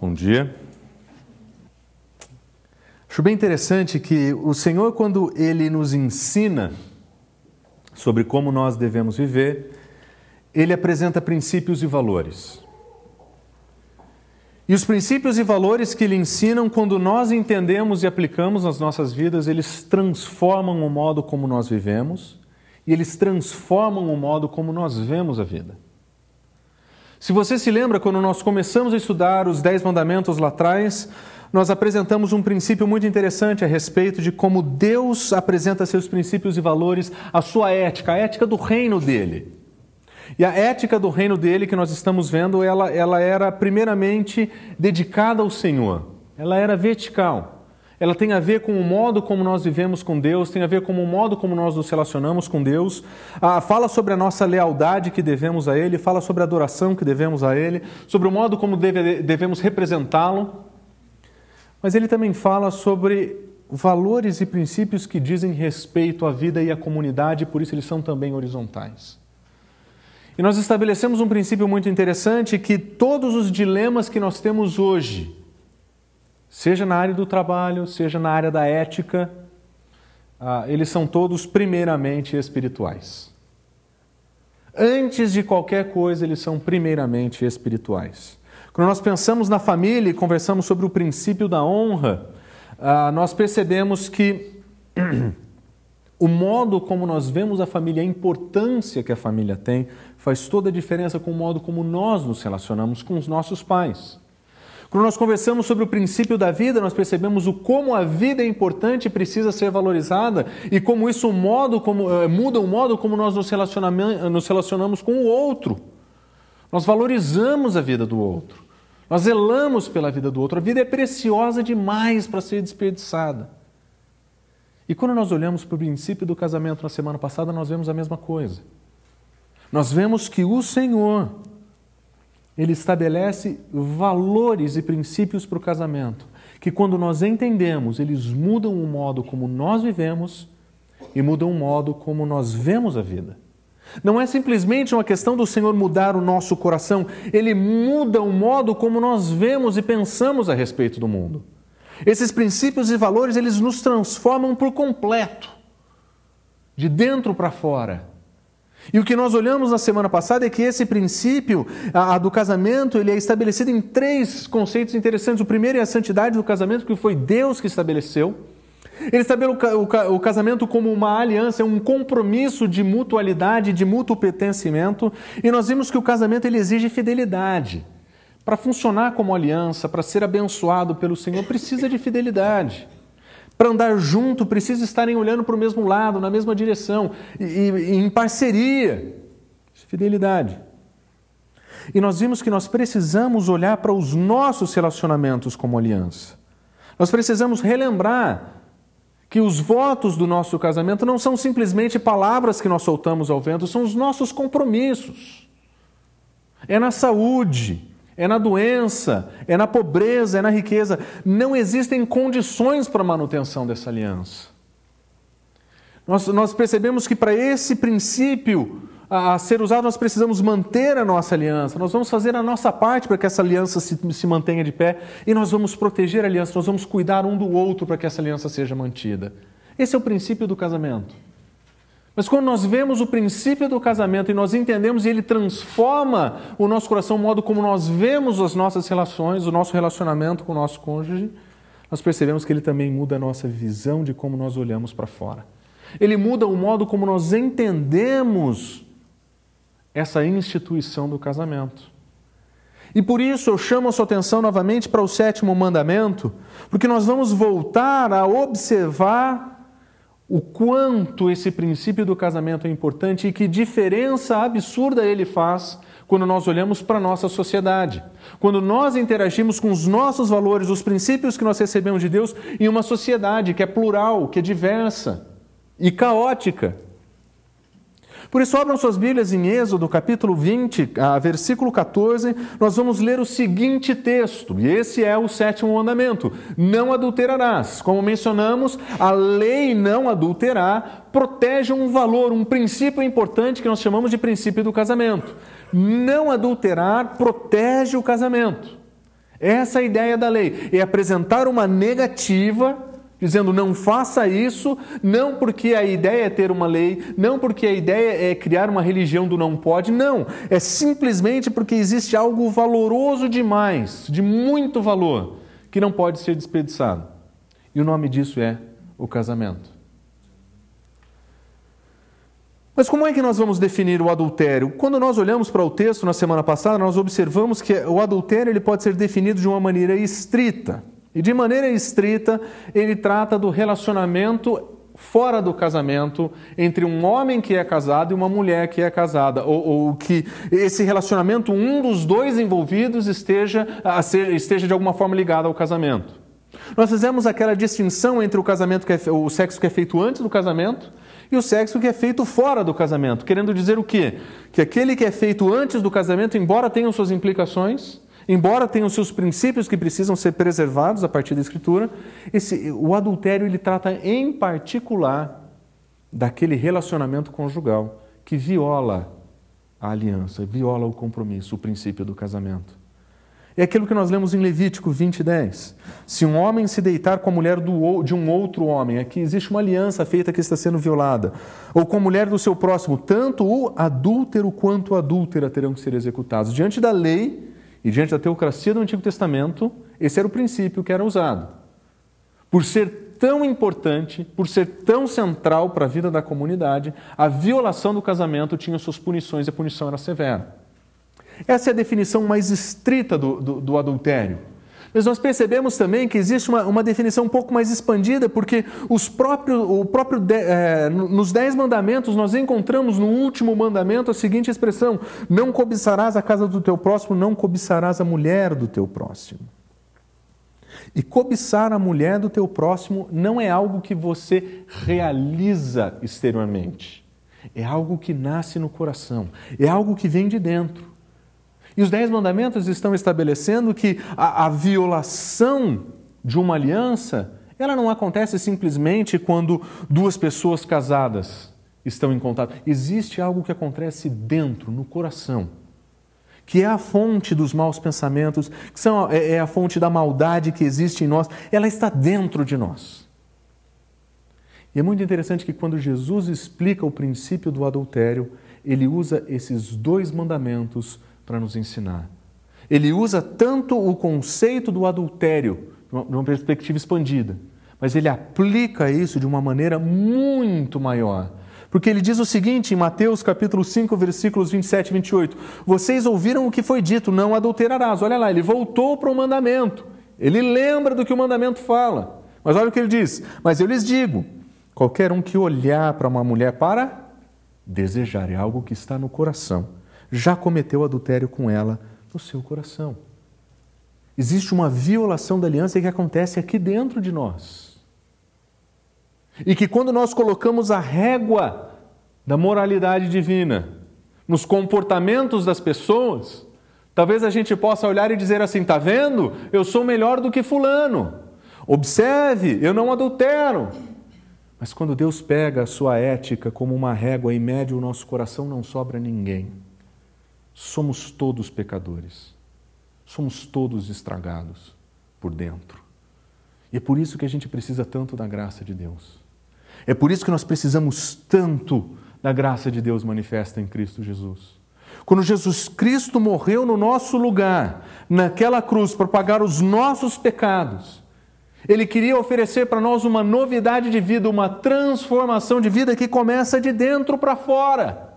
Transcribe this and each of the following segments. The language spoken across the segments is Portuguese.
Bom dia. Acho bem interessante que o Senhor, quando Ele nos ensina sobre como nós devemos viver, Ele apresenta princípios e valores. E os princípios e valores que Ele ensinam, quando nós entendemos e aplicamos nas nossas vidas, eles transformam o modo como nós vivemos e eles transformam o modo como nós vemos a vida. Se você se lembra, quando nós começamos a estudar os Dez Mandamentos lá atrás, nós apresentamos um princípio muito interessante a respeito de como Deus apresenta seus princípios e valores, a sua ética, a ética do reino dele. E a ética do reino dele que nós estamos vendo, ela, ela era primeiramente dedicada ao Senhor, ela era vertical. Ela tem a ver com o modo como nós vivemos com Deus, tem a ver com o modo como nós nos relacionamos com Deus. Ah, fala sobre a nossa lealdade que devemos a Ele, fala sobre a adoração que devemos a Ele, sobre o modo como deve, devemos representá-lo. Mas ele também fala sobre valores e princípios que dizem respeito à vida e à comunidade, por isso eles são também horizontais. E nós estabelecemos um princípio muito interessante que todos os dilemas que nós temos hoje, seja na área do trabalho, seja na área da ética, ah, eles são todos primeiramente espirituais. Antes de qualquer coisa, eles são primeiramente espirituais. Quando nós pensamos na família e conversamos sobre o princípio da honra, ah, nós percebemos que o modo como nós vemos a família, a importância que a família tem, faz toda a diferença com o modo como nós nos relacionamos com os nossos pais. Quando nós conversamos sobre o princípio da vida, nós percebemos o como a vida é importante e precisa ser valorizada e como isso modo como, eh, muda o modo como nós nos, nos relacionamos com o outro. Nós valorizamos a vida do outro. Nós zelamos pela vida do outro. A vida é preciosa demais para ser desperdiçada. E quando nós olhamos para o princípio do casamento na semana passada, nós vemos a mesma coisa. Nós vemos que o Senhor, ele estabelece valores e princípios para o casamento, que quando nós entendemos, eles mudam o modo como nós vivemos e mudam o modo como nós vemos a vida. Não é simplesmente uma questão do Senhor mudar o nosso coração, ele muda o modo como nós vemos e pensamos a respeito do mundo. Esses princípios e valores, eles nos transformam por completo, de dentro para fora. E o que nós olhamos na semana passada é que esse princípio a, a do casamento ele é estabelecido em três conceitos interessantes. O primeiro é a santidade do casamento, que foi Deus que estabeleceu. Ele estabeleceu o, casamento como uma aliança, é um compromisso de mutualidade, de mútuo pertencimento. E nós vimos que o casamento ele exige fidelidade. Para funcionar como aliança, para ser abençoado pelo Senhor, precisa de fidelidade. Para andar junto, precisa estarem olhando para o mesmo lado, na mesma direção, e, e em parceria. Fidelidade. E nós vimos que nós precisamos olhar para os nossos relacionamentos como aliança. Nós precisamos relembrar que os votos do nosso casamento não são simplesmente palavras que nós soltamos ao vento, são os nossos compromissos. É na saúde, é na doença, é na pobreza, é na riqueza. Não existem condições para a manutenção dessa aliança. Nós, nós percebemos que para esse princípio a, a, ser usado, nós precisamos manter a nossa aliança, nós vamos fazer a nossa parte para que essa aliança se, se mantenha de pé e nós vamos proteger a aliança, nós vamos cuidar um do outro para que essa aliança seja mantida. Esse é o princípio do casamento. Mas quando nós vemos o princípio do casamento e nós entendemos e ele transforma o nosso coração, o modo como nós vemos as nossas relações, o nosso relacionamento com o nosso cônjuge, nós percebemos que ele também muda a nossa visão de como nós olhamos para fora. Ele muda o modo como nós entendemos essa instituição do casamento. E por isso eu chamo a sua atenção novamente para o sétimo mandamento, porque nós vamos voltar a observar o quanto esse princípio do casamento é importante e que diferença absurda ele faz quando nós olhamos para a nossa sociedade. Quando nós interagimos com os nossos valores, os princípios que nós recebemos de Deus em uma sociedade que é plural, que é diversa e caótica. Por isso, abram suas Bíblias em Êxodo, capítulo 20, versículo 14, nós vamos ler o seguinte texto, e esse é o sétimo mandamento: Não adulterarás. Como mencionamos, a lei não adulterar protege um valor, um princípio importante que nós chamamos de princípio do casamento. Não adulterar protege o casamento. Essa é a ideia da lei, é apresentar uma negativa, dizendo não faça isso, não porque a ideia é ter uma lei, não porque a ideia é criar uma religião do não pode, não, é simplesmente porque existe algo valoroso demais, de muito valor, que não pode ser desperdiçado. E o nome disso é o casamento. Mas como é que nós vamos definir o adultério? Quando nós olhamos para o texto na semana passada, nós observamos que o adultério ele pode ser definido de uma maneira estrita. E de maneira estrita, ele trata do relacionamento fora do casamento entre um homem que é casado e uma mulher que é casada, ou, ou que esse relacionamento, um dos dois envolvidos esteja, ser, esteja de alguma forma ligado ao casamento. Nós fizemos aquela distinção entre o casamento que é, o sexo que é feito antes do casamento e o sexo que é feito fora do casamento. Querendo dizer o quê? Que aquele que é feito antes do casamento, embora tenha suas implicações, embora tenha seus princípios que precisam ser preservados a partir da Escritura, esse, o adultério ele trata em particular daquele relacionamento conjugal que viola a aliança, viola o compromisso, o princípio do casamento. É aquilo que nós lemos em Levítico 20, 10. Se um homem se deitar com a mulher do, de um outro homem, aqui existe uma aliança feita que está sendo violada, ou com a mulher do seu próximo, tanto o adúltero quanto a adúltera terão que ser executados. Diante da lei e diante da teocracia do Antigo Testamento, esse era o princípio que era usado. Por ser tão importante, por ser tão central para a vida da comunidade, a violação do casamento tinha suas punições e a punição era severa. Essa é a definição mais estrita do, do, do adultério. Mas nós percebemos também que existe uma, uma definição um pouco mais expandida, porque os próprios, o próprio de, é, nos Dez Mandamentos nós encontramos no último mandamento a seguinte expressão: Não cobiçarás a casa do teu próximo, não cobiçarás a mulher do teu próximo. E cobiçar a mulher do teu próximo não é algo que você realiza exteriormente, é algo que nasce no coração, é algo que vem de dentro. E os Dez Mandamentos estão estabelecendo que a, a violação de uma aliança ela não acontece simplesmente quando duas pessoas casadas estão em contato. Existe algo que acontece dentro, no coração, que é a fonte dos maus pensamentos, que são, é, é a fonte da maldade que existe em nós. Ela está dentro de nós. E é muito interessante que quando Jesus explica o princípio do adultério, ele usa esses dois mandamentos para nos ensinar. Ele usa tanto o conceito do adultério, numa perspectiva expandida, mas ele aplica isso de uma maneira muito maior. Porque ele diz o seguinte em Mateus capítulo 5, versículos 27 e 28: Vocês ouviram o que foi dito, não adulterarás. Olha lá, ele voltou para o mandamento. Ele lembra do que o mandamento fala. Mas olha o que ele diz: Mas eu lhes digo: qualquer um que olhar para uma mulher para desejar é algo que está no coração já cometeu adultério com ela no seu coração. Existe uma violação da aliança que acontece aqui dentro de nós. E que quando nós colocamos a régua da moralidade divina nos comportamentos das pessoas, talvez a gente possa olhar e dizer assim: tá vendo? Eu sou melhor do que Fulano. Observe, eu não adultero. Mas quando Deus pega a sua ética como uma régua e mede o nosso coração, não sobra ninguém. Somos todos pecadores. Somos todos estragados por dentro. E é por isso que a gente precisa tanto da graça de Deus. É por isso que nós precisamos tanto da graça de Deus manifesta em Cristo Jesus. Quando Jesus Cristo morreu no nosso lugar, naquela cruz, para pagar os nossos pecados, Ele queria oferecer para nós uma novidade de vida, uma transformação de vida que começa de dentro para fora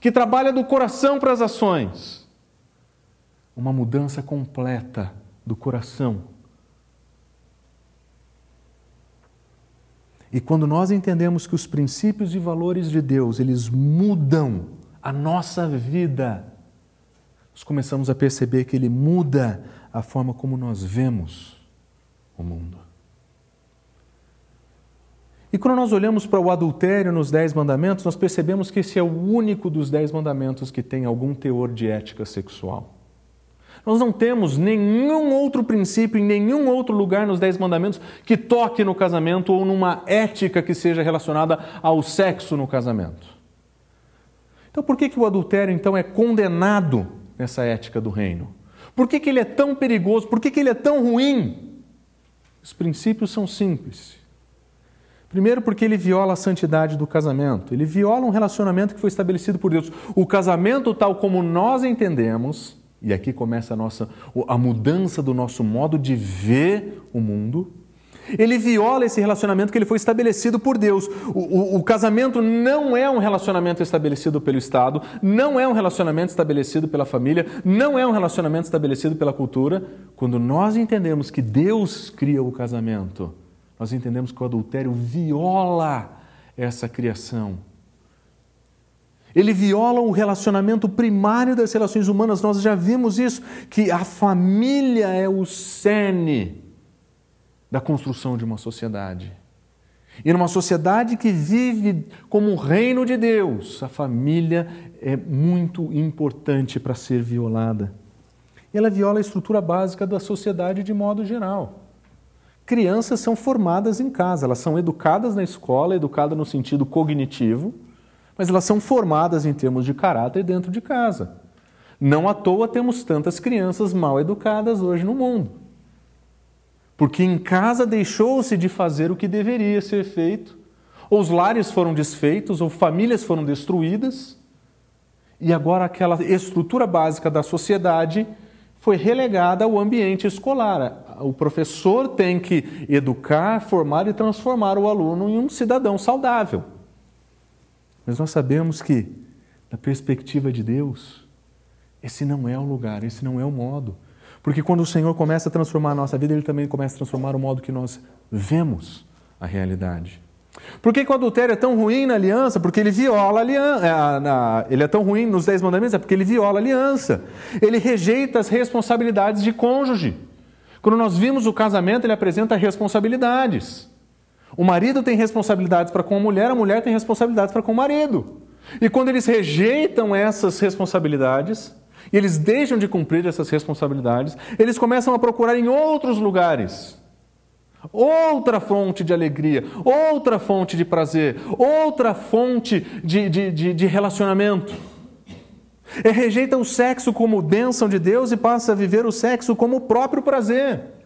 que trabalha do coração para as ações. Uma mudança completa do coração. E quando nós entendemos que os princípios e valores de Deus, eles mudam a nossa vida, nós começamos a perceber que ele muda a forma como nós vemos o mundo. E quando nós olhamos para o adultério nos Dez Mandamentos, nós percebemos que esse é o único dos Dez Mandamentos que tem algum teor de ética sexual. Nós não temos nenhum outro princípio em nenhum outro lugar nos Dez Mandamentos que toque no casamento ou numa ética que seja relacionada ao sexo no casamento. Então, por que, que o adultério então é condenado nessa ética do reino? Por que, que ele é tão perigoso? Por que, que ele é tão ruim? Os princípios são simples. Primeiro, porque ele viola a santidade do casamento. Ele viola um relacionamento que foi estabelecido por Deus. O casamento, tal como nós entendemos, e aqui começa a nossa a mudança do nosso modo de ver o mundo. Ele viola esse relacionamento que ele foi estabelecido por Deus. O, o, o, casamento não é um relacionamento estabelecido pelo Estado, não é um relacionamento estabelecido pela família, não é um relacionamento estabelecido pela cultura. Quando nós entendemos que Deus cria o casamento, nós entendemos que o adultério viola essa criação. Ele viola o relacionamento primário das relações humanas. Nós já vimos isso, que a família é o cerne da construção de uma sociedade. E numa sociedade que vive como um reino de Deus, a família é muito importante para ser violada. Ela viola a estrutura básica da sociedade de modo geral. Crianças são formadas em casa, elas são educadas na escola, educadas no sentido cognitivo, mas elas são formadas em termos de caráter dentro de casa. Não à toa temos tantas crianças mal educadas hoje no mundo. Porque em casa deixou-se de fazer o que deveria ser feito, ou os lares foram desfeitos, ou famílias foram destruídas, e agora aquela estrutura básica da sociedade foi relegada ao ambiente escolar. O professor tem que educar, formar e transformar o aluno em um cidadão saudável. Mas nós sabemos que, na perspectiva de Deus, esse não é o lugar, esse não é o modo. Porque quando o Senhor começa a transformar a nossa vida, Ele também começa a transformar o modo que nós vemos a realidade. Por que, que o adultério é tão ruim na aliança? Porque ele viola a aliança. Ele é tão ruim nos Dez Mandamentos, é porque ele viola a aliança. Ele rejeita as responsabilidades de cônjuge. Quando nós vimos o casamento, ele apresenta responsabilidades. O marido tem responsabilidades para com a mulher, a mulher tem responsabilidades para com o marido. E quando eles rejeitam essas responsabilidades, e eles deixam de cumprir essas responsabilidades, eles começam a procurar em outros lugares outra fonte de alegria, outra fonte de prazer, outra fonte de, de, de, de relacionamento. E rejeita o sexo como bênção de Deus e passa a viver o sexo como o próprio prazer.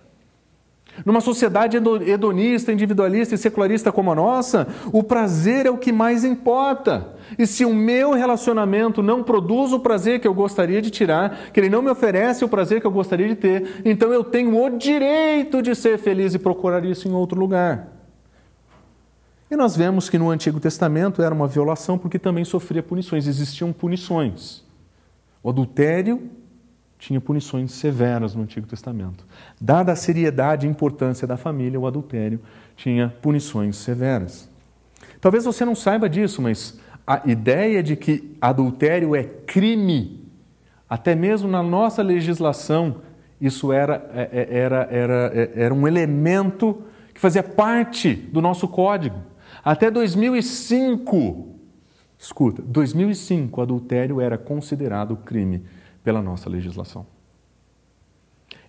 Numa sociedade hedonista, individualista e secularista como a nossa, o prazer é o que mais importa. E se o meu relacionamento não produz o prazer que eu gostaria de tirar, que ele não me oferece o prazer que eu gostaria de ter, então eu tenho o direito de ser feliz e procurar isso em outro lugar. E nós vemos que no Antigo Testamento era uma violação porque também sofria punições, existiam punições. O adultério tinha punições severas no Antigo Testamento. Dada a seriedade e importância da família, o adultério tinha punições severas. Talvez você não saiba disso, mas a ideia de que adultério é crime, até mesmo na nossa legislação, isso era, é, é, era, era, é, era um elemento que fazia parte do nosso código. Até 2005, escuta, 2005, adultério era considerado crime pela nossa legislação.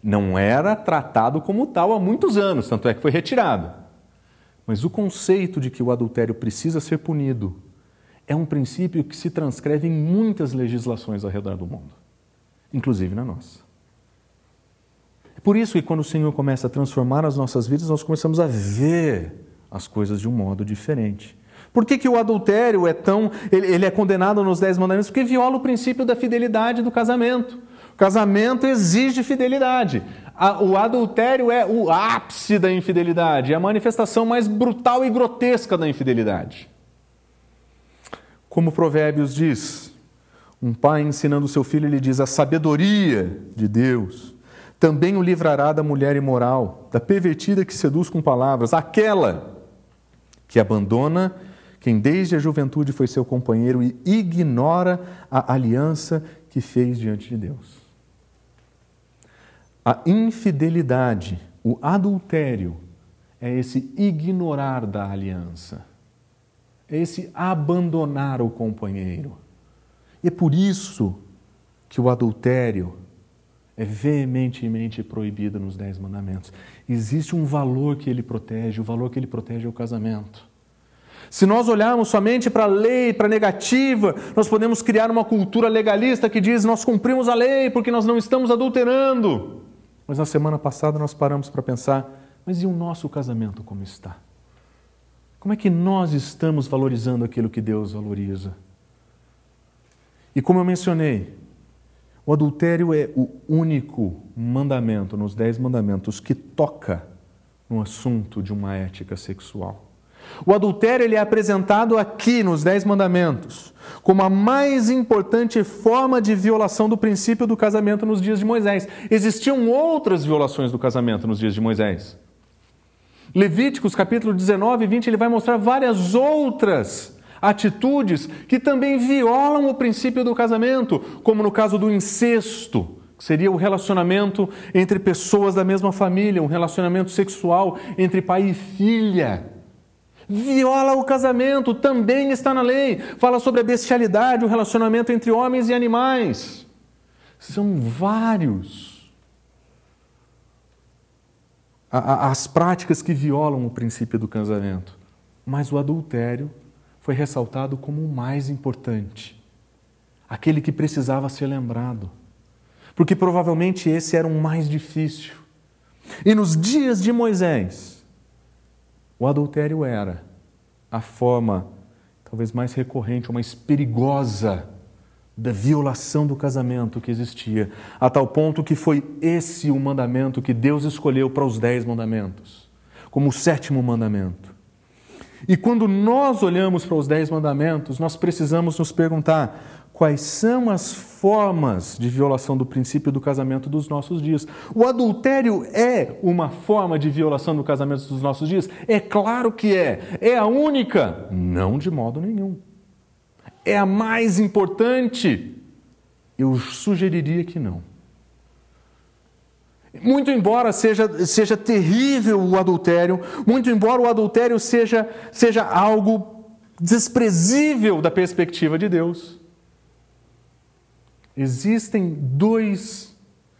Não era tratado como tal há muitos anos, tanto é que foi retirado. Mas o conceito de que o adultério precisa ser punido é um princípio que se transcreve em muitas legislações ao redor do mundo, inclusive na nossa. É por isso que quando o Senhor começa a transformar as nossas vidas, nós começamos a ver as coisas de um modo diferente. Por que, que o adultério é tão. Ele, ele é condenado nos Dez Mandamentos? Porque viola o princípio da fidelidade do casamento. O casamento exige fidelidade. O adultério é o ápice da infidelidade, é a manifestação mais brutal e grotesca da infidelidade. Como Provérbios diz, um pai ensinando seu filho, ele diz: a sabedoria de Deus também o livrará da mulher imoral, da pervertida que seduz com palavras, aquela que abandona quem desde a juventude foi seu companheiro e ignora a aliança que fez diante de Deus. A infidelidade, o adultério, é esse ignorar da aliança, é esse abandonar o companheiro. E é por isso que o adultério é veementemente proibido nos Dez Mandamentos. Existe um valor que ele protege, o valor que ele protege é o casamento. Se nós olharmos somente para a lei, para a negativa, nós podemos criar uma cultura legalista que diz nós cumprimos a lei porque nós não estamos adulterando. Mas na semana passada nós paramos para pensar, mas e o nosso casamento como está? Como é que nós estamos valorizando aquilo que Deus valoriza? E como eu mencionei, o adultério é o único mandamento nos Dez Mandamentos que toca no assunto de uma ética sexual. O adultério ele é apresentado aqui nos Dez Mandamentos como a mais importante forma de violação do princípio do casamento nos dias de Moisés. Existiam outras violações do casamento nos dias de Moisés. Levíticos capítulo 19 e 20 ele vai mostrar várias outras atitudes que também violam o princípio do casamento, como no caso do incesto, que seria o relacionamento entre pessoas da mesma família, um relacionamento sexual entre pai e filha viola o casamento, também está na lei. Fala sobre a bestialidade, o relacionamento entre homens e animais. São vários as práticas que violam o princípio do casamento. Mas o adultério foi ressaltado como o mais importante, aquele que precisava ser lembrado, porque provavelmente esse era o mais difícil. E nos dias de Moisés, o adultério era a forma talvez mais recorrente, ou mais perigosa da violação do casamento que existia, a tal ponto que foi esse o mandamento que Deus escolheu para os dez mandamentos, como o sétimo mandamento. E quando nós olhamos para os dez mandamentos, nós precisamos nos perguntar: quais são as formas de violação do princípio do casamento dos nossos dias. O adultério é uma forma de violação do casamento dos nossos dias? É claro que é. É a única? Não de modo nenhum. É a mais importante? Eu sugeriria que não. Muito embora seja, seja terrível o adultério, muito embora o adultério seja, seja algo desprezível da perspectiva de Deus, Existem dois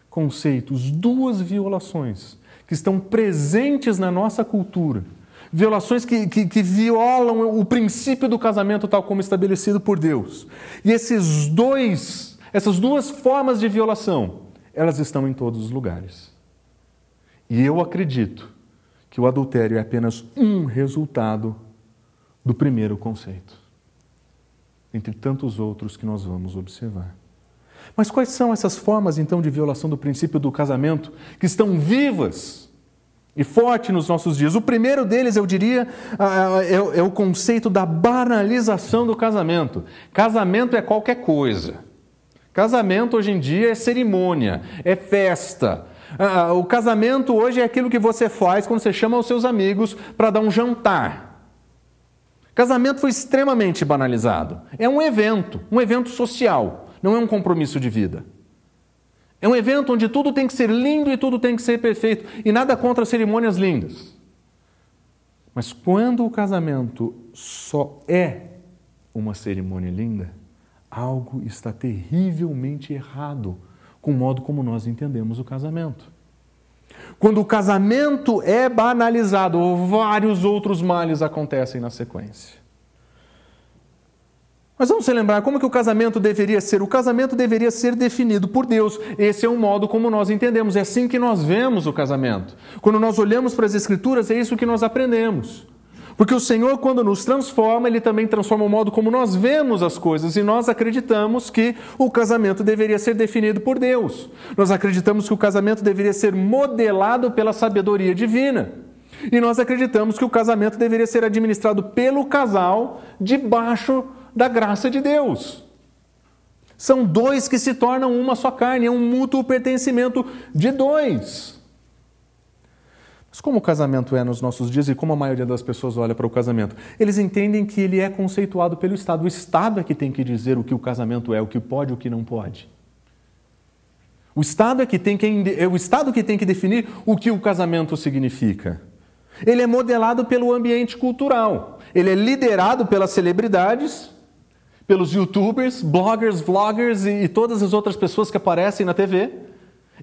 conceitos, duas violações que estão presentes na nossa cultura. Violações que, que, que, violam o princípio do casamento tal como estabelecido por Deus. E esses dois, essas duas formas de violação, elas estão em todos os lugares. E eu acredito que o adultério é apenas um resultado do primeiro conceito, entre tantos outros que nós vamos observar. Mas quais são essas formas, então, de violação do princípio do casamento que estão vivas e fortes nos nossos dias? O primeiro deles, eu diria, é, é o conceito da banalização do casamento. Casamento é qualquer coisa. Casamento hoje em dia é cerimônia, é festa. O casamento hoje é aquilo que você faz quando você chama os seus amigos para dar um jantar. Casamento foi extremamente banalizado. É um evento, um evento social não é um compromisso de vida. É um evento onde tudo tem que ser lindo e tudo tem que ser perfeito, e nada contra cerimônias lindas. Mas quando o casamento só é uma cerimônia linda, algo está terrivelmente errado com o modo como nós entendemos o casamento. Quando o casamento é banalizado, vários outros males acontecem na sequência. Mas vamos se lembrar como que o casamento deveria ser? O casamento deveria ser definido por Deus. Esse é o modo como nós entendemos, é assim que nós vemos o casamento. Quando nós olhamos para as Escrituras, é isso que nós aprendemos. Porque o Senhor, quando nos transforma, Ele também transforma o modo como nós vemos as coisas. E nós acreditamos que o casamento deveria ser definido por Deus. Nós acreditamos que o casamento deveria ser modelado pela sabedoria divina. E nós acreditamos que o casamento deveria ser administrado pelo casal debaixo da graça de Deus. São dois que se tornam uma só carne, é um mútuo pertencimento de dois. Mas como o casamento é nos nossos dias e como a maioria das pessoas olha para o casamento? Eles entendem que ele é conceituado pelo Estado. O Estado é que tem que dizer o que o casamento é, o que pode e o que não pode. O Estado é que tem que, é o Estado que tem que definir o que o casamento significa. Ele é modelado pelo ambiente cultural. Ele é liderado pelas celebridades pelos youtubers, bloggers, vloggers e, e todas as outras pessoas que aparecem na TV.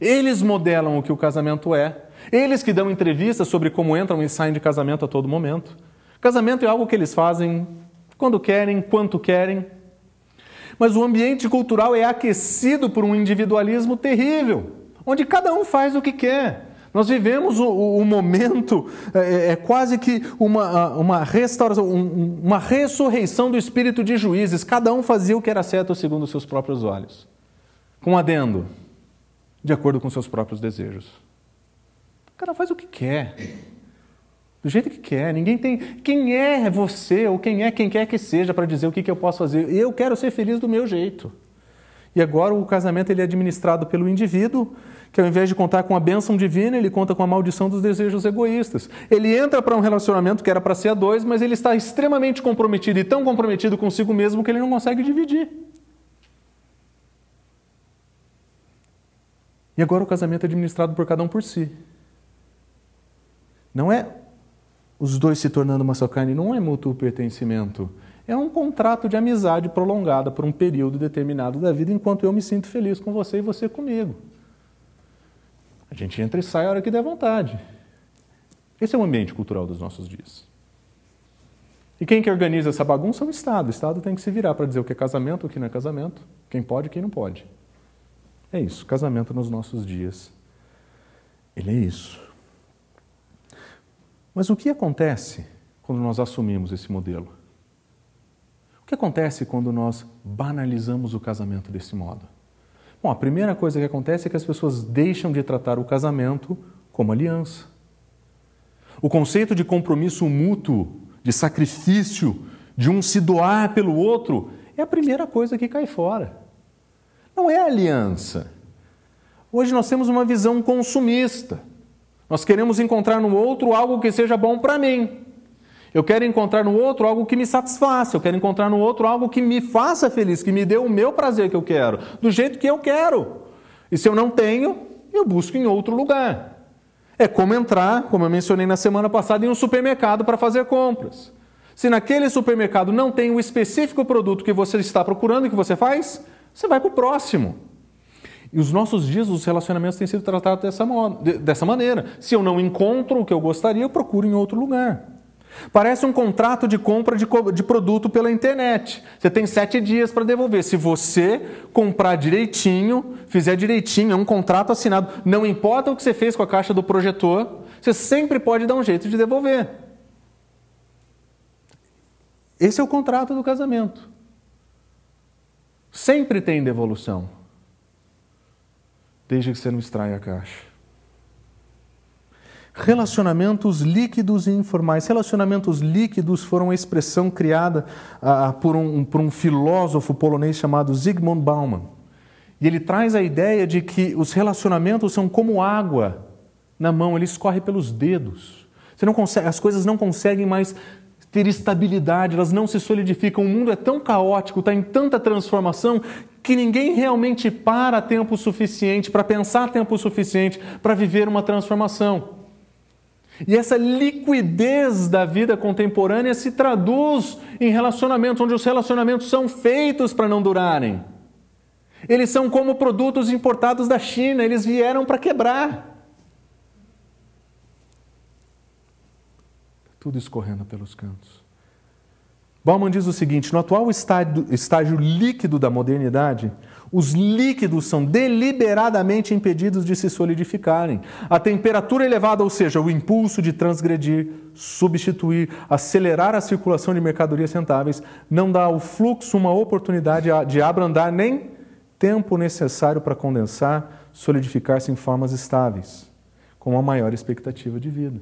Eles modelam o que o casamento é. Eles que dão entrevistas sobre como entram e saem de casamento a todo momento. Casamento é algo que eles fazem quando querem, quanto querem. Mas o ambiente cultural é aquecido por um individualismo terrível, onde cada um faz o que quer. Nós vivemos o, o, momento, é, é, quase que uma, uma restauração, um, uma ressurreição do espírito de juízes. Cada um fazia o que era certo segundo os seus próprios olhos, com adendo, de acordo com seus próprios desejos. O cara faz o que quer, do jeito que quer. Ninguém tem. Quem é você ou quem é quem quer que seja para dizer o que, que eu posso fazer? Eu quero ser feliz do meu jeito. E agora o casamento ele é administrado pelo indivíduo que ao invés de contar com a bênção divina, ele conta com a maldição dos desejos egoístas. Ele entra para um relacionamento que era para ser a dois, mas ele está extremamente comprometido e tão comprometido consigo mesmo que ele não consegue dividir. E agora o casamento é administrado por cada um por si. Não é os dois se tornando uma só carne, não é mútuo pertencimento. É um contrato de amizade prolongada por um período determinado da vida, enquanto eu me sinto feliz com você e você comigo. A gente entra e sai a hora que der vontade. Esse é o ambiente cultural dos nossos dias. E quem que organiza essa bagunça é o Estado. O Estado tem que se virar para dizer o que é casamento, o que não é casamento, quem pode e quem não pode. É isso, casamento nos nossos dias. Ele é isso. Mas o que acontece quando nós assumimos esse modelo? O que acontece quando nós banalizamos o casamento desse modo? Bom, a primeira coisa que acontece é que as pessoas deixam de tratar o casamento como aliança. O conceito de compromisso mútuo, de sacrifício, de um se doar pelo outro, é a primeira coisa que cai fora. Não é aliança. Hoje nós temos uma visão consumista. Nós queremos encontrar no outro algo que seja bom para mim. Eu quero encontrar no outro algo que me satisfaça, eu quero encontrar no outro algo que me faça feliz, que me dê o meu prazer que eu quero, do jeito que eu quero. E se eu não tenho, eu busco em outro lugar. É como entrar, como eu mencionei na semana passada, em um supermercado para fazer compras. Se naquele supermercado não tem o específico produto que você está procurando, o que você faz? Você vai para o próximo. E os nossos dias, os relacionamentos têm sido tratados dessa, dessa maneira. Se eu não encontro o que eu gostaria, eu procuro em outro lugar. Parece um contrato de compra de, de produto pela internet. Você tem sete dias para devolver. Se você comprar direitinho, fizer direitinho, é um contrato assinado. Não importa o que você fez com a caixa do projetor, você sempre pode dar um jeito de devolver. Esse é o contrato do casamento. Sempre tem devolução. Desde que você não extraia a caixa. Relacionamentos líquidos e informais. Relacionamentos líquidos foram uma expressão criada ah, por, um, por um filósofo polonês chamado Zygmunt Bauman. E ele traz a ideia de que os relacionamentos são como água na mão, ele escorre pelos dedos. Você não consegue, as coisas não conseguem mais ter estabilidade, elas não se solidificam. O mundo é tão caótico, está em tanta transformação, que ninguém realmente para tempo suficiente, para pensar tempo suficiente para viver uma transformação. E essa liquidez da vida contemporânea se traduz em relacionamentos, onde os relacionamentos são feitos para não durarem. Eles são como produtos importados da China, eles vieram para quebrar. Tudo escorrendo pelos cantos. Bauman diz o seguinte: no atual estágio, estágio líquido da modernidade, os líquidos são deliberadamente impedidos de se solidificarem. A temperatura elevada, ou seja, o impulso de transgredir, substituir, acelerar a circulação de mercadorias rentáveis, não dá ao fluxo uma oportunidade de abrandar nem tempo necessário para condensar, solidificar-se em formas estáveis, com uma maior expectativa de vida.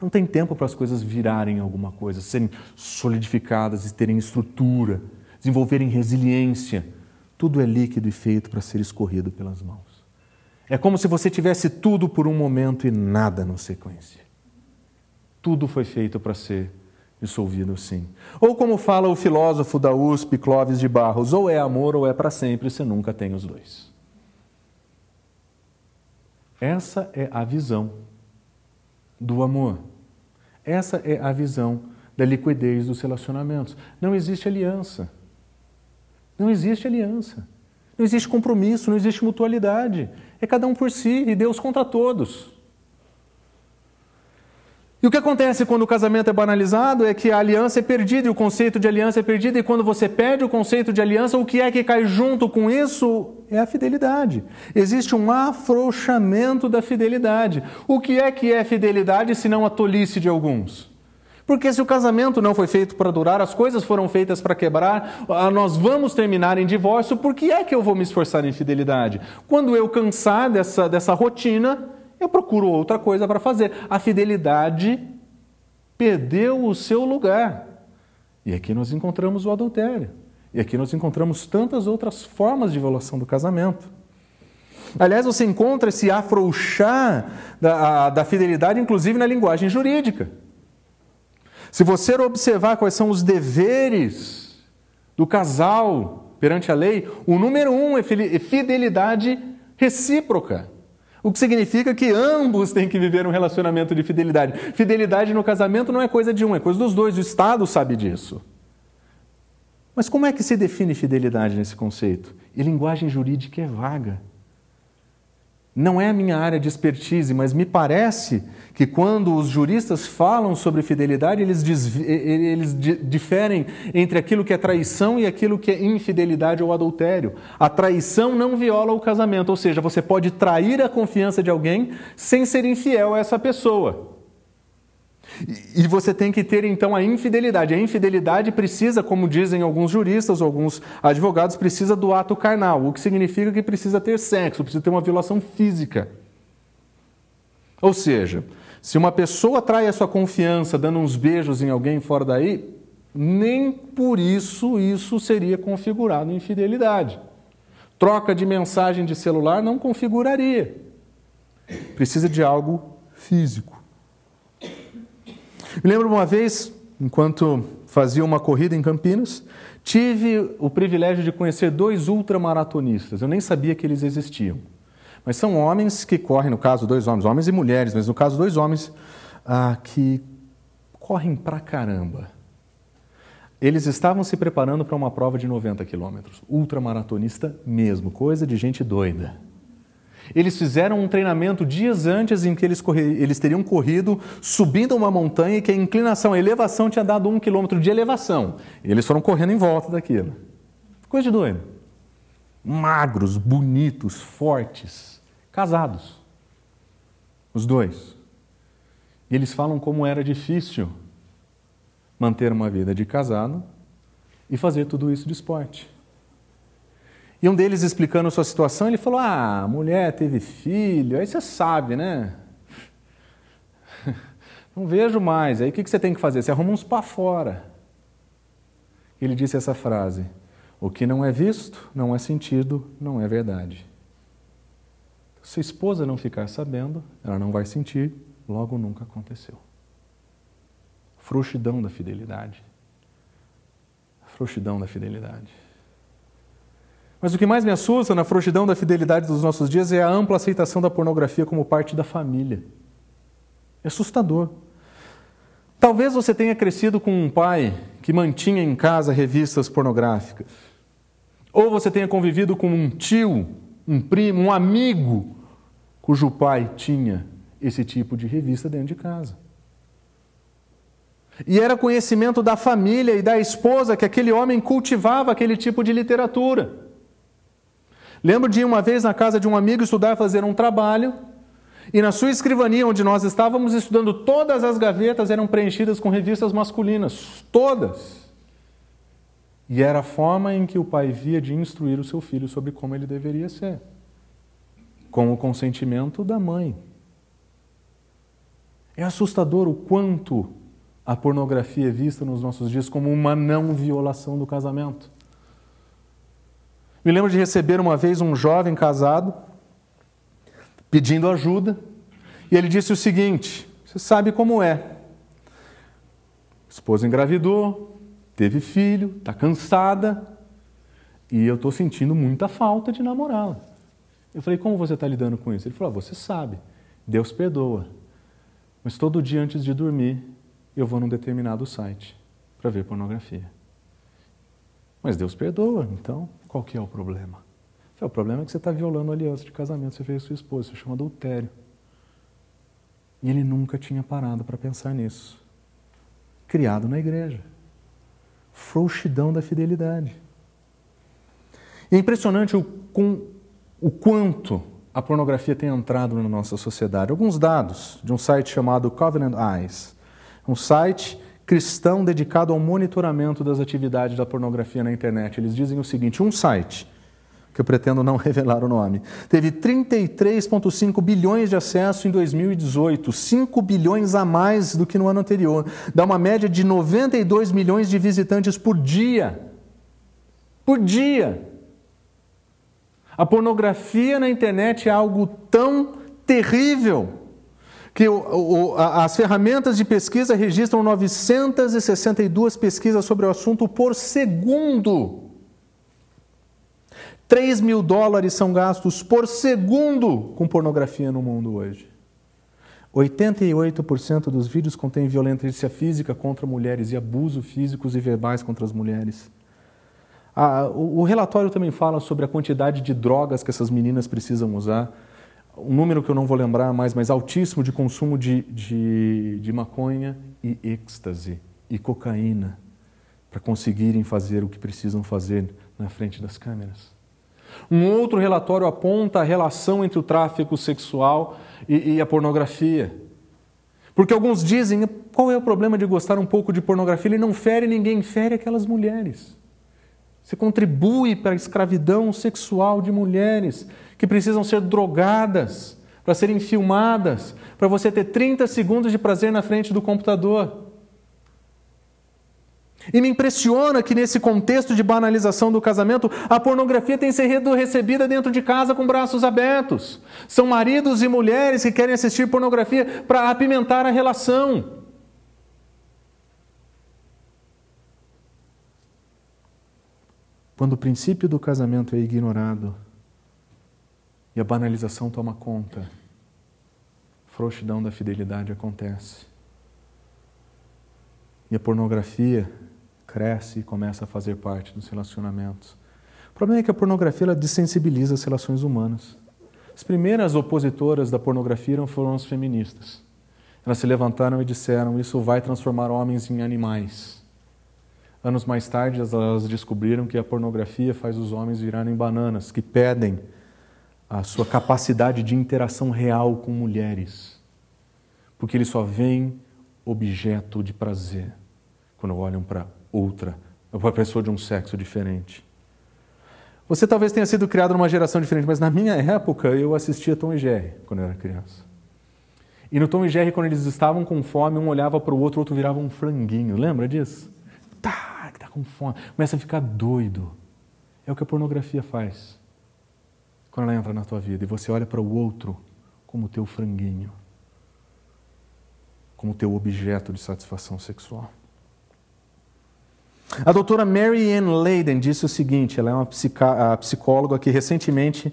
Não tem tempo para as coisas virarem alguma coisa, serem solidificadas e terem estrutura, desenvolverem resiliência tudo é líquido e feito para ser escorrido pelas mãos. É como se você tivesse tudo por um momento e nada na sequência. Tudo foi feito para ser dissolvido assim. Ou como fala o filósofo da USP, Clóvis de Barros, ou é amor ou é para sempre, você nunca tem os dois. Essa é a visão do amor. Essa é a visão da liquidez dos relacionamentos. Não existe aliança. Não existe aliança. Não existe compromisso, não existe mutualidade. É cada um por si e Deus contra todos. E o que acontece quando o casamento é banalizado é que a aliança é perdida e o conceito de aliança é perdido, e quando você perde o conceito de aliança, o que é que cai junto com isso é a fidelidade. Existe um afrouxamento da fidelidade. O que é que é fidelidade se não a tolice de alguns? Porque se o casamento não foi feito para durar, as coisas foram feitas para quebrar, ah, nós vamos terminar em divórcio, por que é que eu vou me esforçar em fidelidade? Quando eu cansar dessa, dessa rotina, eu procuro outra coisa para fazer. A fidelidade perdeu o seu lugar. E aqui nós encontramos o adultério. E aqui nós encontramos tantas outras formas de violação do casamento. Aliás, você encontra esse afrouxar da, da fidelidade, inclusive na linguagem jurídica. Se você observar quais são os deveres do casal perante a lei, o número um é, é fidelidade recíproca. O que significa que ambos têm que viver um relacionamento de fidelidade. Fidelidade no casamento não é coisa de um, é coisa dos dois. O Estado sabe disso. Mas como é que se define fidelidade nesse conceito? E linguagem jurídica é vaga. Não é a minha área de expertise, mas me parece que quando os juristas falam sobre fidelidade, eles, eles diferem entre aquilo que é traição e aquilo que é infidelidade ou adultério. A traição não viola o casamento, ou seja, você pode trair a confiança de alguém sem ser infiel a essa pessoa. E você tem que ter então a infidelidade. A infidelidade precisa, como dizem alguns juristas, alguns advogados, precisa do ato carnal, o que significa que precisa ter sexo, precisa ter uma violação física. Ou seja, se uma pessoa trai a sua confiança dando uns beijos em alguém fora daí, nem por isso isso seria configurado infidelidade. Troca de mensagem de celular não configuraria. Precisa de algo físico. Me lembro uma vez, enquanto fazia uma corrida em Campinas, tive o privilégio de conhecer dois ultramaratonistas. Eu nem sabia que eles existiam. Mas são homens que correm, no caso, dois homens, homens e mulheres, mas no caso, dois homens ah, que correm pra caramba. Eles estavam se preparando para uma prova de 90 quilômetros, ultramaratonista mesmo, coisa de gente doida. Eles fizeram um treinamento dias antes em que eles, eles teriam corrido subindo uma montanha e que a inclinação, a elevação tinha dado um quilômetro de elevação. E eles foram correndo em volta daquilo. Coisa de doido. Magros, bonitos, fortes, casados. Os dois. E eles falam como era difícil manter uma vida de casado e fazer tudo isso de esporte. E um deles explicando a sua situação, ele falou: Ah, mulher teve filho, aí você sabe, né? Não vejo mais. Aí o que você tem que fazer? Você arruma uns para fora. Ele disse essa frase: O que não é visto, não é sentido, não é verdade. Se a esposa não ficar sabendo, ela não vai sentir, logo nunca aconteceu. Frouxidão da fidelidade. Frouxidão da fidelidade. Mas o que mais me assusta na frouxidão da fidelidade dos nossos dias é a ampla aceitação da pornografia como parte da família. É assustador. Talvez você tenha crescido com um pai que mantinha em casa revistas pornográficas. Ou você tenha convivido com um tio, um primo, um amigo cujo pai tinha esse tipo de revista dentro de casa. E era conhecimento da família e da esposa que aquele homem cultivava aquele tipo de literatura. Lembro de ir uma vez na casa de um amigo estudar, fazer um trabalho, e na sua escrivania, onde nós estávamos estudando, todas as gavetas eram preenchidas com revistas masculinas, todas. E era a forma em que o pai via de instruir o seu filho sobre como ele deveria ser, com o consentimento da mãe. É assustador o quanto a pornografia é vista nos nossos dias como uma não violação do casamento. Me lembro de receber uma vez um jovem casado pedindo ajuda, e ele disse o seguinte: Você sabe como é. Esposa engravidou, teve filho, está cansada, e eu estou sentindo muita falta de namorá-la. Eu falei: Como você está lidando com isso? Ele falou: ah, Você sabe, Deus perdoa, mas todo dia antes de dormir eu vou num determinado site para ver pornografia. Mas Deus perdoa, então qual que é o problema? O problema é que você está violando a aliança de casamento, você fez sua esposa, isso chama adultério. E ele nunca tinha parado para pensar nisso. Criado na igreja. Frouxidão da fidelidade. E é impressionante o, com, o quanto a pornografia tem entrado na nossa sociedade. Alguns dados de um site chamado Covenant Eyes, um site cristão dedicado ao monitoramento das atividades da pornografia na internet. Eles dizem o seguinte: um site, que eu pretendo não revelar o nome, teve 33,5 bilhões de acessos em 2018, 5 bilhões a mais do que no ano anterior. Dá uma média de 92 milhões de visitantes por dia. Por dia. A pornografia na internet é algo tão terrível que o, o, as ferramentas de pesquisa registram 962 pesquisas sobre o assunto por segundo. 3 mil dólares são gastos por segundo com pornografia no mundo hoje. 88% dos vídeos contêm violência física contra mulheres e abuso físicos e verbais contra as mulheres. Ah, o, o relatório também fala sobre a quantidade de drogas que essas meninas precisam usar um número que eu não vou lembrar mais, mas altíssimo de consumo de, de, de maconha e êxtase e cocaína para conseguirem fazer o que precisam fazer na frente das câmeras. Um outro relatório aponta a relação entre o tráfico sexual e, e a pornografia. Porque alguns dizem, qual é o problema de gostar um pouco de pornografia? Ele não fere ninguém, fere aquelas mulheres. Você contribui para a escravidão sexual de mulheres que precisam ser drogadas para serem filmadas, para você ter 30 segundos de prazer na frente do computador. E me impressiona que nesse contexto de banalização do casamento, a pornografia tem sido recebida dentro de casa com braços abertos. São maridos e mulheres que querem assistir pornografia para apimentar a relação. Quando o princípio do casamento é ignorado, e a banalização toma conta. Frouxidão da fidelidade acontece. E a pornografia cresce e começa a fazer parte dos relacionamentos. O problema é que a pornografia ela desensibiliza as relações humanas. As primeiras opositoras da pornografia foram as feministas. Elas se levantaram e disseram: Isso vai transformar homens em animais. Anos mais tarde, elas descobriram que a pornografia faz os homens virarem bananas, que pedem a sua capacidade de interação real com mulheres, porque eles só veem objeto de prazer quando olham para outra, para pessoa de um sexo diferente. Você talvez tenha sido criado numa geração diferente, mas na minha época eu assistia Tom e Jerry quando eu era criança. E no Tom e Jerry, quando eles estavam com fome, um olhava para o outro, o outro virava um franguinho. Lembra disso? Tá, que tá com fome. Começa a ficar doido. É o que a pornografia faz quando ela entra na tua vida e você olha para o outro como teu franguinho, como teu objeto de satisfação sexual. A doutora Mary Ann Leiden disse o seguinte: ela é uma psicóloga que recentemente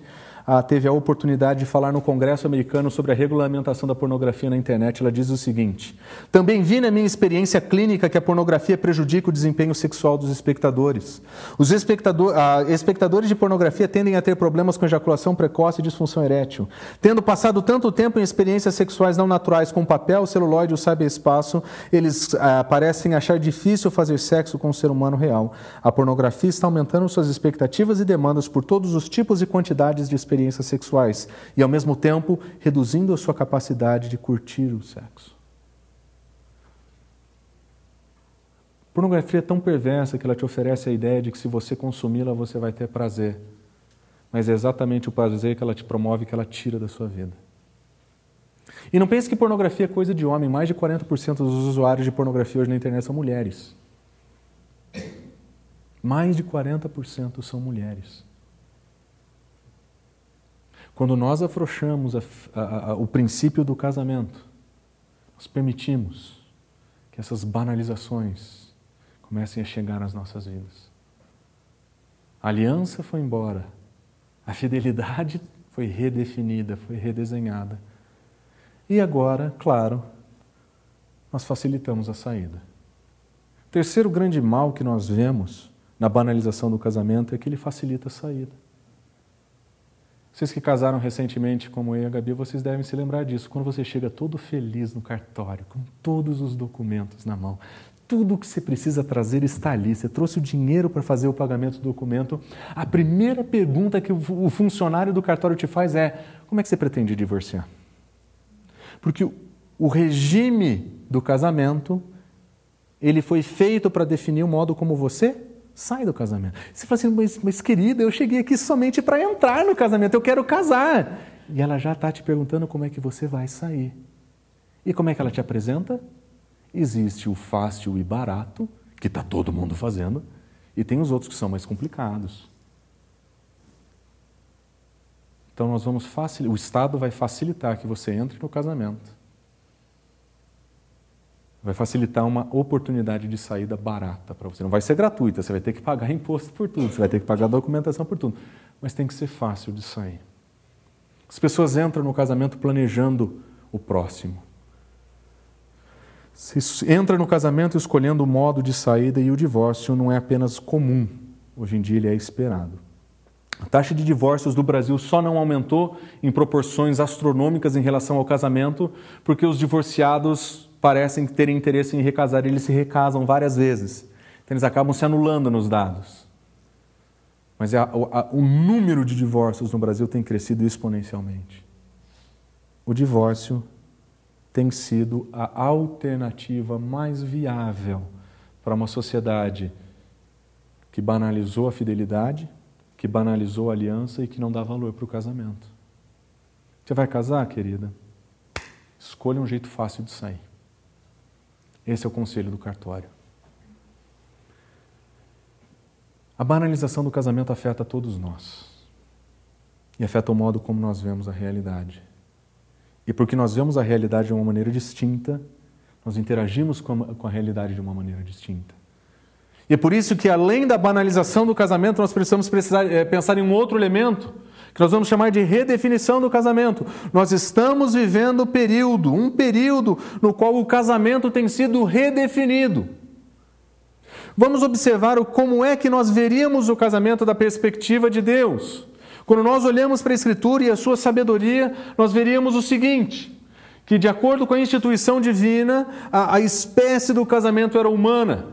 teve a oportunidade de falar no Congresso americano sobre a regulamentação da pornografia na internet. Ela diz o seguinte: Também vi na minha experiência clínica que a pornografia prejudica o desempenho sexual dos espectadores. Os espectador, ah, espectadores de pornografia tendem a ter problemas com ejaculação precoce e disfunção erétil. Tendo passado tanto tempo em experiências sexuais não naturais com papel, celuloide ou cyberespaço, eles ah, parecem achar difícil fazer sexo com o ser humano real. A pornografia está aumentando suas expectativas e demandas por todos os tipos e quantidades de experiências experiências sexuais e, ao mesmo tempo, reduzindo a sua capacidade de curtir o sexo. Pornografia é tão perversa que ela te oferece a ideia de que se você consumi-la, você vai ter prazer. Mas é exatamente o prazer que ela te promove que ela tira da sua vida. E não pense que pornografia é coisa de homem. Mais de 40% dos usuários de pornografia hoje na internet são mulheres. Mais de 40% são mulheres. Quando nós afrouxamos a, a, a, o princípio do casamento, nós permitimos que essas banalizações comecem a chegar nas nossas vidas. A aliança foi embora, a fidelidade foi redefinida, foi redesenhada. E agora, claro, nós facilitamos a saída. O terceiro grande mal que nós vemos na banalização do casamento é que ele facilita a saída. Vocês que casaram recentemente, como eu e a Gabi, vocês devem se lembrar disso. Quando você chega todo feliz no cartório, com todos os documentos na mão, tudo que você precisa trazer está ali. Você trouxe o dinheiro para fazer o pagamento do documento. A primeira pergunta que o funcionário do cartório te faz é: como é que você pretende divorciar? Porque o regime do casamento ele foi feito para definir o modo como você Sai do casamento. Você fala assim, mas, mas querida, eu cheguei aqui somente para entrar no casamento, eu quero casar. E ela já está te perguntando como é que você vai sair. E como é que ela te apresenta? Existe o fácil e barato, que está todo mundo fazendo, e tem os outros que são mais complicados. Então nós vamos facilitar, o Estado vai facilitar que você entre no casamento vai facilitar uma oportunidade de saída barata para você. Não vai ser gratuita, você vai ter que pagar imposto por tudo, você vai ter que pagar documentação por tudo, mas tem que ser fácil de sair. As pessoas entram no casamento planejando o próximo. Se entra no casamento escolhendo o modo de saída e o divórcio não é apenas comum, hoje em dia ele é esperado. A taxa de divórcios do Brasil só não aumentou em proporções astronômicas em relação ao casamento porque os divorciados parecem terem interesse em recasar, eles se recasam várias vezes. Então, eles acabam se anulando nos dados. Mas a, a, o número de divórcios no Brasil tem crescido exponencialmente. O divórcio tem sido a alternativa mais viável para uma sociedade que banalizou a fidelidade, que banalizou a aliança e que não dá valor para o casamento. Você vai casar, querida? Escolha um jeito fácil de sair. Esse é o conselho do cartório. A banalização do casamento afeta todos nós. E afeta o modo como nós vemos a realidade. E porque nós vemos a realidade de uma maneira distinta, nós interagimos com a, com a realidade de uma maneira distinta. E é por isso que, além da banalização do casamento, nós precisamos precisar, é, pensar em um outro elemento que nós vamos chamar de redefinição do casamento. Nós estamos vivendo período, um período no qual o casamento tem sido redefinido. Vamos observar o, como é que nós veríamos o casamento da perspectiva de Deus. Quando nós olhamos para a Escritura e a sua sabedoria, nós veríamos o seguinte: que de acordo com a instituição divina, a, a espécie do casamento era humana.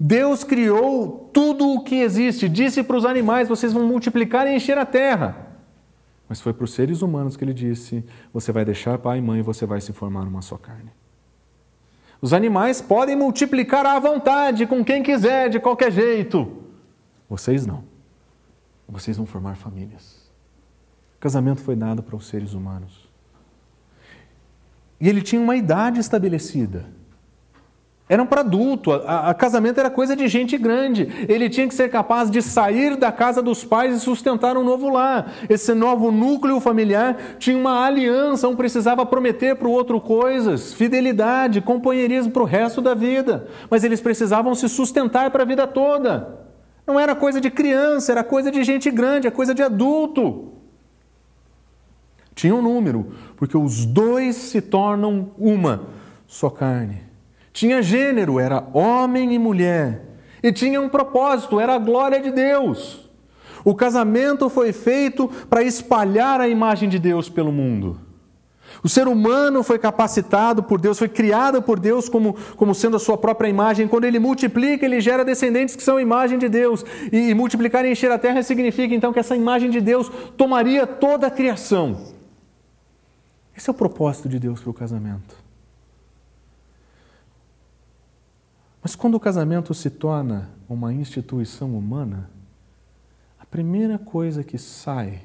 Deus criou tudo o que existe, disse para os animais: vocês vão multiplicar e encher a terra. Mas foi para os seres humanos que ele disse: você vai deixar pai e mãe e você vai se formar uma só carne. Os animais podem multiplicar à vontade, com quem quiser, de qualquer jeito. Vocês não. Vocês vão formar famílias. O casamento foi dado para os seres humanos. E ele tinha uma idade estabelecida eram para adulto. A, a, casamento era coisa de gente grande. Ele tinha que ser capaz de sair da casa dos pais e sustentar um novo lar. Esse novo núcleo familiar tinha uma aliança, um precisava prometer para o outro coisas, fidelidade, companheirismo para o resto da vida. Mas eles precisavam se sustentar para a vida toda. Não era coisa de criança, era coisa de gente grande, é coisa de adulto. Tinha um número, porque os dois se tornam uma só carne. Tinha gênero, era homem e mulher. E tinha um propósito, era a glória de Deus. O casamento foi feito para espalhar a imagem de Deus pelo mundo. O ser humano foi capacitado por Deus, foi criado por Deus como, como sendo a sua própria imagem. Quando ele multiplica, ele gera descendentes que são a imagem de Deus. E, e multiplicar e encher a terra significa então que essa imagem de Deus tomaria toda a criação. Esse é o propósito de Deus para o casamento. Mas quando o casamento se torna uma instituição humana, a primeira coisa que sai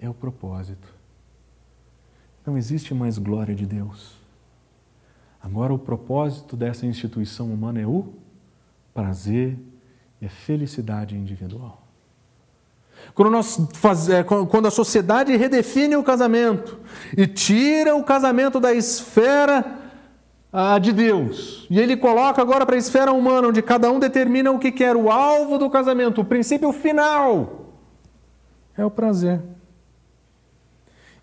é o propósito. Não existe mais glória de Deus. Agora, o propósito dessa instituição humana é o prazer e a felicidade individual. Quando, nós faz, é, quando a sociedade redefine o casamento e tira o casamento da esfera ah, de Deus. E ele coloca agora para a esfera humana, onde cada um determina o que quer, o alvo do casamento, o princípio final. É o prazer.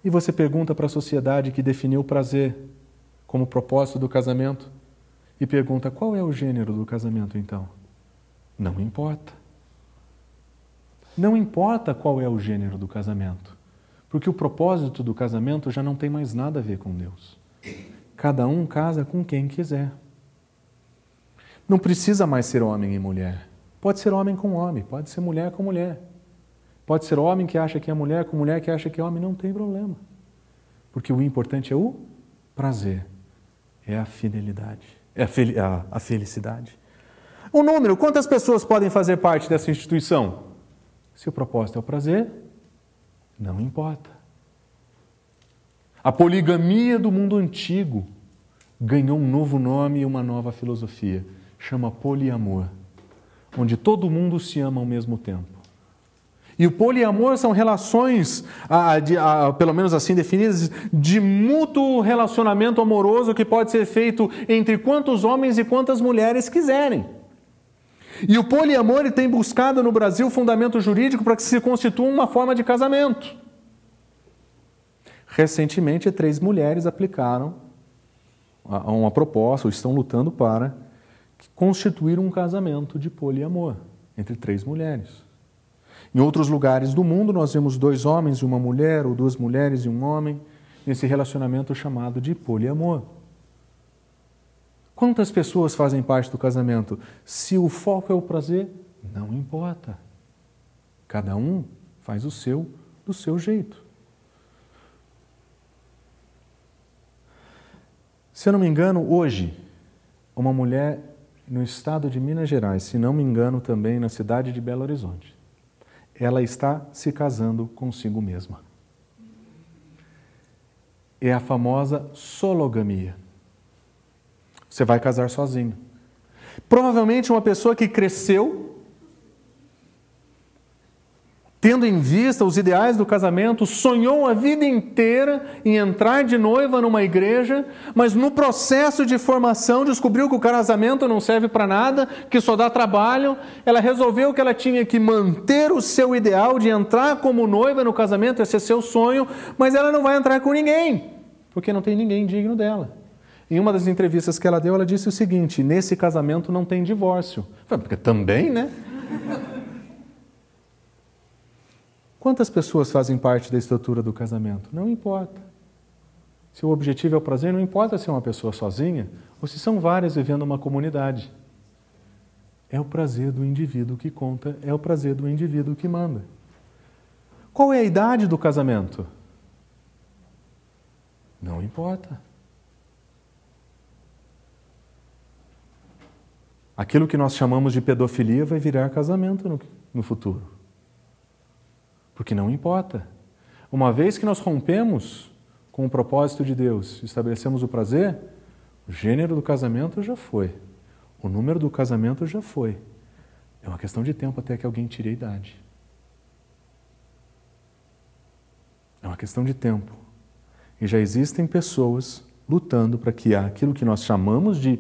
E você pergunta para a sociedade que definiu o prazer como propósito do casamento e pergunta qual é o gênero do casamento então? Não importa. Não importa qual é o gênero do casamento, porque o propósito do casamento já não tem mais nada a ver com Deus. Cada um casa com quem quiser. Não precisa mais ser homem e mulher. Pode ser homem com homem, pode ser mulher com mulher. Pode ser homem que acha que é mulher com mulher que acha que é homem, não tem problema. Porque o importante é o prazer, é a fidelidade, é a, fel a, a felicidade. O número, quantas pessoas podem fazer parte dessa instituição? Se o propósito é o prazer, não importa. A poligamia do mundo antigo ganhou um novo nome e uma nova filosofia. Chama poliamor, onde todo mundo se ama ao mesmo tempo. E o poliamor são relações, ah, de, ah, pelo menos assim definidas, de mútuo relacionamento amoroso que pode ser feito entre quantos homens e quantas mulheres quiserem. E o poliamor tem buscado no Brasil fundamento jurídico para que se constitua uma forma de casamento. Recentemente, três mulheres aplicaram uma proposta, ou estão lutando para constituir um casamento de poliamor entre três mulheres. Em outros lugares do mundo, nós vemos dois homens e uma mulher, ou duas mulheres e um homem, nesse relacionamento chamado de poliamor. Quantas pessoas fazem parte do casamento? Se o foco é o prazer, não importa. Cada um faz o seu do seu jeito. Se eu não me engano, hoje, uma mulher no estado de Minas Gerais, se não me engano, também na cidade de Belo Horizonte, ela está se casando consigo mesma. É a famosa sologamia. Você vai casar sozinho. Provavelmente uma pessoa que cresceu tendo em vista os ideais do casamento, sonhou a vida inteira em entrar de noiva numa igreja, mas no processo de formação descobriu que o casamento não serve para nada, que só dá trabalho. Ela resolveu que ela tinha que manter o seu ideal de entrar como noiva no casamento, esse é seu sonho, mas ela não vai entrar com ninguém, porque não tem ninguém digno dela. Em uma das entrevistas que ela deu, ela disse o seguinte: nesse casamento não tem divórcio. Porque também, né? Quantas pessoas fazem parte da estrutura do casamento? Não importa. Se o objetivo é o prazer, não importa se é uma pessoa sozinha ou se são várias vivendo uma comunidade. É o prazer do indivíduo que conta, é o prazer do indivíduo que manda. Qual é a idade do casamento? Não importa. Aquilo que nós chamamos de pedofilia vai virar casamento no, no futuro. Porque não importa. Uma vez que nós rompemos com o propósito de Deus, estabelecemos o prazer, o gênero do casamento já foi. O número do casamento já foi. É uma questão de tempo até que alguém tire a idade. É uma questão de tempo. E já existem pessoas lutando para que aquilo que nós chamamos de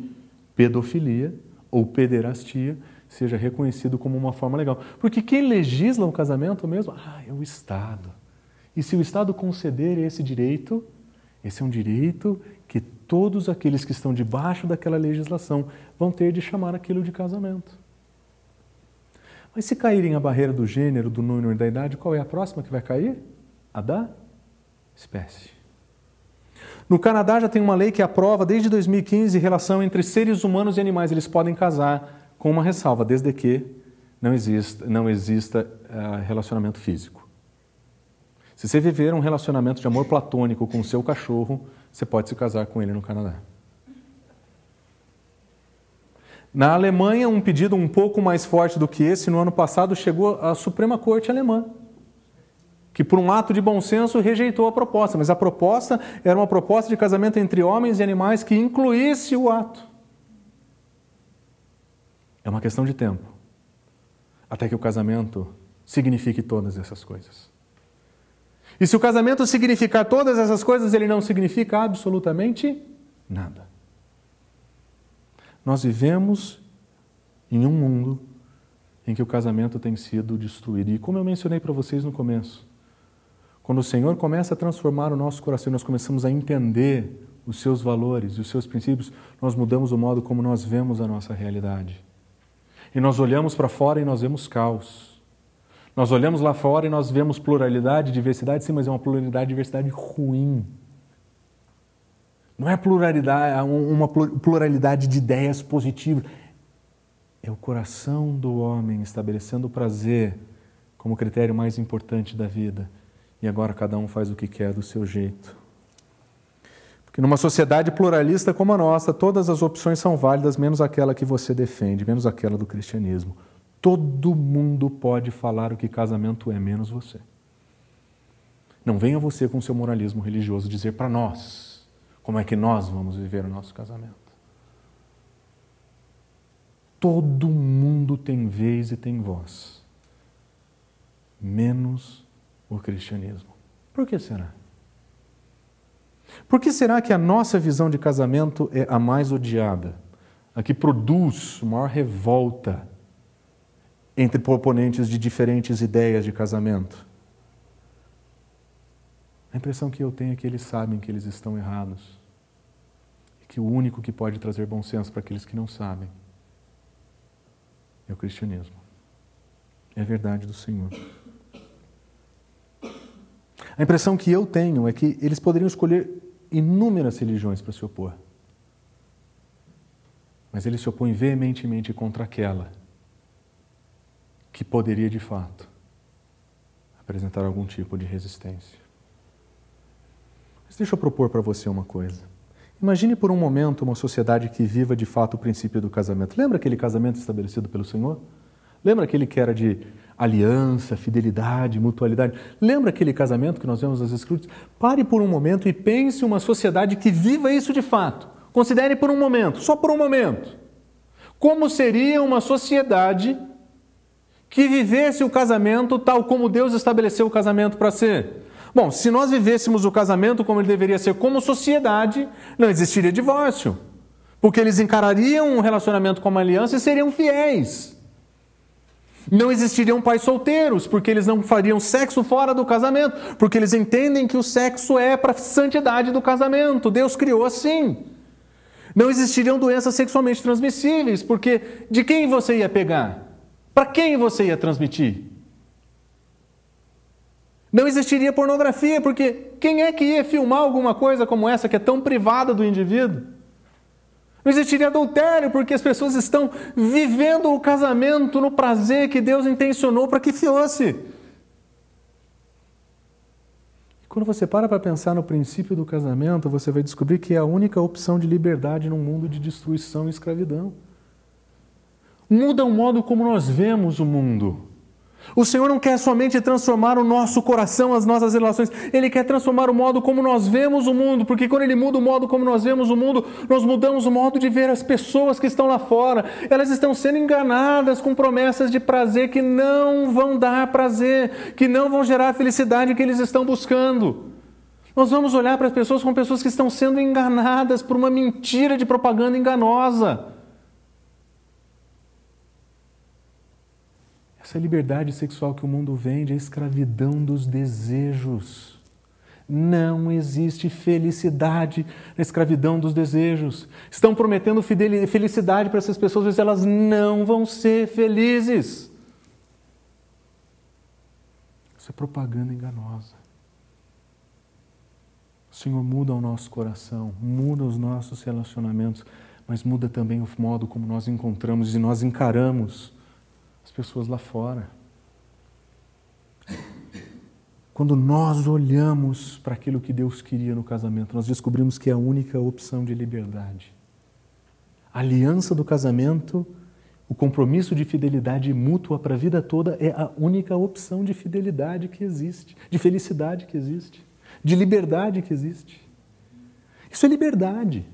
pedofilia ou pederastia seja reconhecido como uma forma legal. Porque quem legisla o casamento mesmo ah, é o Estado. E se o Estado conceder esse direito, esse é um direito que todos aqueles que estão debaixo daquela legislação vão ter de chamar aquilo de casamento. Mas se caírem a barreira do gênero, do número e da idade, qual é a próxima que vai cair? A da espécie. No Canadá já tem uma lei que aprova desde 2015 relação entre seres humanos e animais. Eles podem casar com uma ressalva, desde que não exista, não exista uh, relacionamento físico. Se você viver um relacionamento de amor platônico com o seu cachorro, você pode se casar com ele no Canadá. Na Alemanha, um pedido um pouco mais forte do que esse, no ano passado, chegou à Suprema Corte Alemã, que, por um ato de bom senso, rejeitou a proposta. Mas a proposta era uma proposta de casamento entre homens e animais que incluísse o ato. É uma questão de tempo até que o casamento signifique todas essas coisas. E se o casamento significar todas essas coisas, ele não significa absolutamente nada. Nós vivemos em um mundo em que o casamento tem sido destruído. E como eu mencionei para vocês no começo, quando o Senhor começa a transformar o nosso coração, nós começamos a entender os seus valores e os seus princípios, nós mudamos o modo como nós vemos a nossa realidade. E nós olhamos para fora e nós vemos caos. Nós olhamos lá fora e nós vemos pluralidade, diversidade, sim, mas é uma pluralidade, diversidade ruim. Não é pluralidade, é uma pluralidade de ideias positivas. É o coração do homem estabelecendo o prazer como critério mais importante da vida. E agora cada um faz o que quer do seu jeito. Porque numa sociedade pluralista como a nossa, todas as opções são válidas, menos aquela que você defende, menos aquela do cristianismo. Todo mundo pode falar o que casamento é, menos você. Não venha você com seu moralismo religioso dizer para nós como é que nós vamos viver o nosso casamento. Todo mundo tem vez e tem voz, menos o cristianismo. Por que será? Por que será que a nossa visão de casamento é a mais odiada, a que produz maior revolta entre proponentes de diferentes ideias de casamento? A impressão que eu tenho é que eles sabem que eles estão errados e que o único que pode trazer bom senso para aqueles que não sabem é o cristianismo. É a verdade do Senhor. A impressão que eu tenho é que eles poderiam escolher inúmeras religiões para se opor. Mas eles se opõem veementemente contra aquela que poderia, de fato, apresentar algum tipo de resistência. Mas deixa eu propor para você uma coisa. Imagine por um momento uma sociedade que viva de fato o princípio do casamento. Lembra aquele casamento estabelecido pelo Senhor? Lembra aquele que era de aliança, fidelidade, mutualidade? Lembra aquele casamento que nós vemos nas Escrituras? Pare por um momento e pense uma sociedade que viva isso de fato. Considere por um momento, só por um momento. Como seria uma sociedade que vivesse o casamento tal como Deus estabeleceu o casamento para ser? Bom, se nós vivêssemos o casamento como ele deveria ser como sociedade, não existiria divórcio. Porque eles encarariam um relacionamento como aliança e seriam fiéis. Não existiriam pais solteiros, porque eles não fariam sexo fora do casamento, porque eles entendem que o sexo é para a santidade do casamento. Deus criou assim. Não existiriam doenças sexualmente transmissíveis, porque de quem você ia pegar? Para quem você ia transmitir? Não existiria pornografia, porque quem é que ia filmar alguma coisa como essa que é tão privada do indivíduo? Não existiria adultério, porque as pessoas estão vivendo o casamento no prazer que Deus intencionou para que fosse. E quando você para para pensar no princípio do casamento, você vai descobrir que é a única opção de liberdade num mundo de destruição e escravidão. Muda o modo como nós vemos o mundo. O Senhor não quer somente transformar o nosso coração, as nossas relações, Ele quer transformar o modo como nós vemos o mundo, porque quando Ele muda o modo como nós vemos o mundo, nós mudamos o modo de ver as pessoas que estão lá fora. Elas estão sendo enganadas com promessas de prazer que não vão dar prazer, que não vão gerar a felicidade que eles estão buscando. Nós vamos olhar para as pessoas como pessoas que estão sendo enganadas por uma mentira de propaganda enganosa. Essa liberdade sexual que o mundo vende é a escravidão dos desejos. Não existe felicidade na escravidão dos desejos. Estão prometendo felicidade para essas pessoas, mas elas não vão ser felizes. Isso é propaganda enganosa. O Senhor muda o nosso coração, muda os nossos relacionamentos, mas muda também o modo como nós encontramos e nós encaramos as pessoas lá fora. Quando nós olhamos para aquilo que Deus queria no casamento, nós descobrimos que é a única opção de liberdade. A aliança do casamento, o compromisso de fidelidade mútua para a vida toda é a única opção de fidelidade que existe, de felicidade que existe, de liberdade que existe. Isso é liberdade.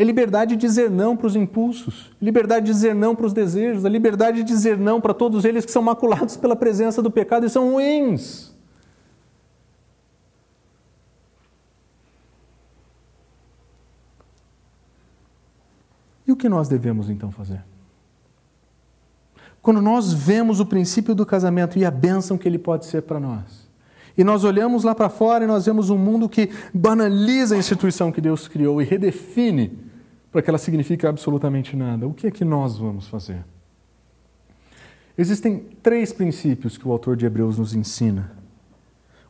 É liberdade de dizer não para os impulsos, liberdade de dizer não para os desejos, a liberdade de dizer não para todos eles que são maculados pela presença do pecado e são ruins. E o que nós devemos então fazer? Quando nós vemos o princípio do casamento e a bênção que ele pode ser para nós, e nós olhamos lá para fora e nós vemos um mundo que banaliza a instituição que Deus criou e redefine para que ela signifique absolutamente nada. O que é que nós vamos fazer? Existem três princípios que o autor de Hebreus nos ensina.